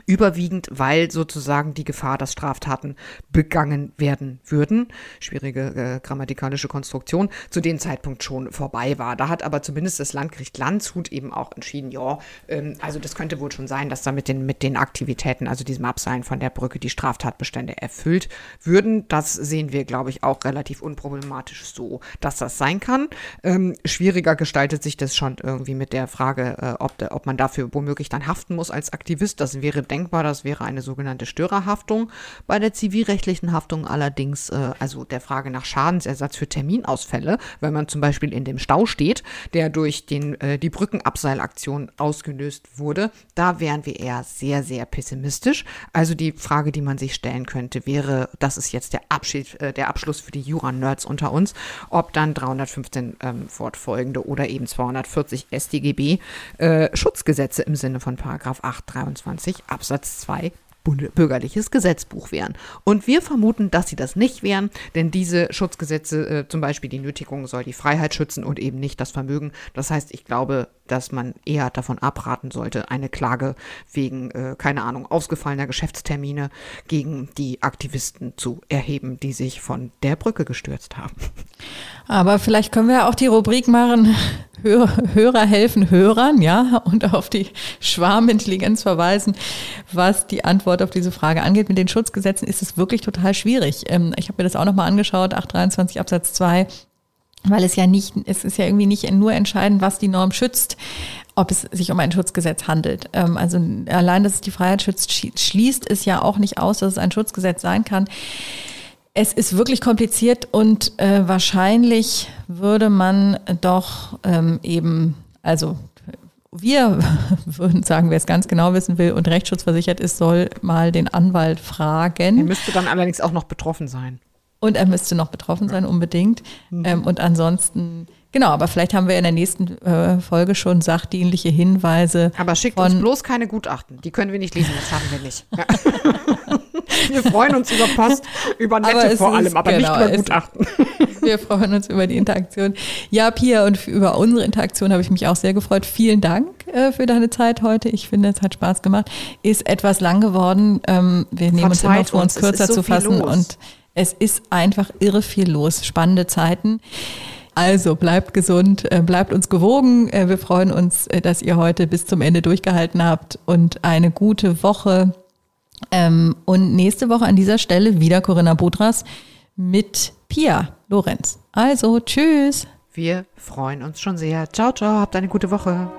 Überwiegend, weil sozusagen die Gefahr, dass Straftaten begangen werden würden, schwierige äh, grammatikalische Konstruktion, zu dem Zeitpunkt schon vorbei war. Da hat aber zumindest das Landgericht Landshut eben auch entschieden, ja, ähm, also das könnte wohl schon sein, dass da mit den, mit den Aktivitäten, also diesem Abseilen von der Brücke, die Straftatbestände erfüllt würden. Das sehen wir, glaube ich, auch relativ unproblematisch so, dass das sein kann. Ähm, schwieriger gestaltet sich das schon irgendwie mit der Frage, äh, ob, ob man dafür womöglich dann haften muss als Aktivist. Das wäre denkbar, das wäre eine sogenannte Störerhaftung. Bei der zivilrechtlichen Haftung allerdings, äh, also der Frage nach Schadensersatz für Terminausfälle, wenn man zum Beispiel in dem Stau steht, der durch den, äh, die Brückenabseilaktion ausgelöst wurde, da wären wir eher sehr, sehr pessimistisch. Also die Frage, die man sich stellen könnte, wäre, das ist jetzt der, Abschied, äh, der Abschluss für die Jura-Nerds unter uns, ob dann 315 ähm, fortfolgende oder eben 240 StGB äh, Schutzgesetze im Sinne von Paragraph 823 Absatz 2 bürgerliches Gesetzbuch wären. Und wir vermuten, dass sie das nicht wären, denn diese Schutzgesetze, äh, zum Beispiel die Nötigung, soll die Freiheit schützen und eben nicht das Vermögen. Das heißt, ich glaube, dass man eher davon abraten sollte, eine Klage wegen, äh, keine Ahnung, ausgefallener Geschäftstermine gegen die Aktivisten zu erheben, die sich von der Brücke gestürzt haben. Aber vielleicht können wir auch die Rubrik machen, Hörer helfen Hörern, ja, und auf die Schwarmintelligenz verweisen, was die Antwort auf diese Frage angeht. Mit den Schutzgesetzen ist es wirklich total schwierig. Ähm, ich habe mir das auch nochmal angeschaut, 823 Absatz 2 weil es ja nicht, es ist ja irgendwie nicht nur entscheidend, was die Norm schützt, ob es sich um ein Schutzgesetz handelt. Ähm, also allein, dass es die Freiheit schützt, schließt es ja auch nicht aus, dass es ein Schutzgesetz sein kann. Es ist wirklich kompliziert und äh, wahrscheinlich würde man doch ähm, eben, also wir <laughs> würden sagen, wer es ganz genau wissen will und rechtsschutzversichert ist, soll mal den Anwalt fragen. Er müsste dann allerdings auch noch betroffen sein. Und er müsste noch betroffen sein, unbedingt. Mhm. Ähm, und ansonsten Genau, aber vielleicht haben wir in der nächsten äh, Folge schon sachdienliche Hinweise. Aber schickt uns bloß keine Gutachten. Die können wir nicht lesen, das haben wir nicht. Ja. <laughs> <laughs> wir freuen uns über Post, über nette vor allem, aber genau, nicht über Gutachten. <laughs> Wir freuen uns über die Interaktion. Ja, Pia, und über unsere Interaktion habe ich mich auch sehr gefreut. Vielen Dank äh, für deine Zeit heute. Ich finde, es hat Spaß gemacht. Ist etwas lang geworden. Ähm, wir nehmen uns immer vor, uns kürzer so zu fassen. Und es ist einfach irre viel los. Spannende Zeiten. Also bleibt gesund, äh, bleibt uns gewogen. Äh, wir freuen uns, äh, dass ihr heute bis zum Ende durchgehalten habt und eine gute Woche. Ähm, und nächste Woche an dieser Stelle wieder Corinna Budras mit Pia Lorenz. Also tschüss. Wir freuen uns schon sehr. Ciao, ciao, habt eine gute Woche.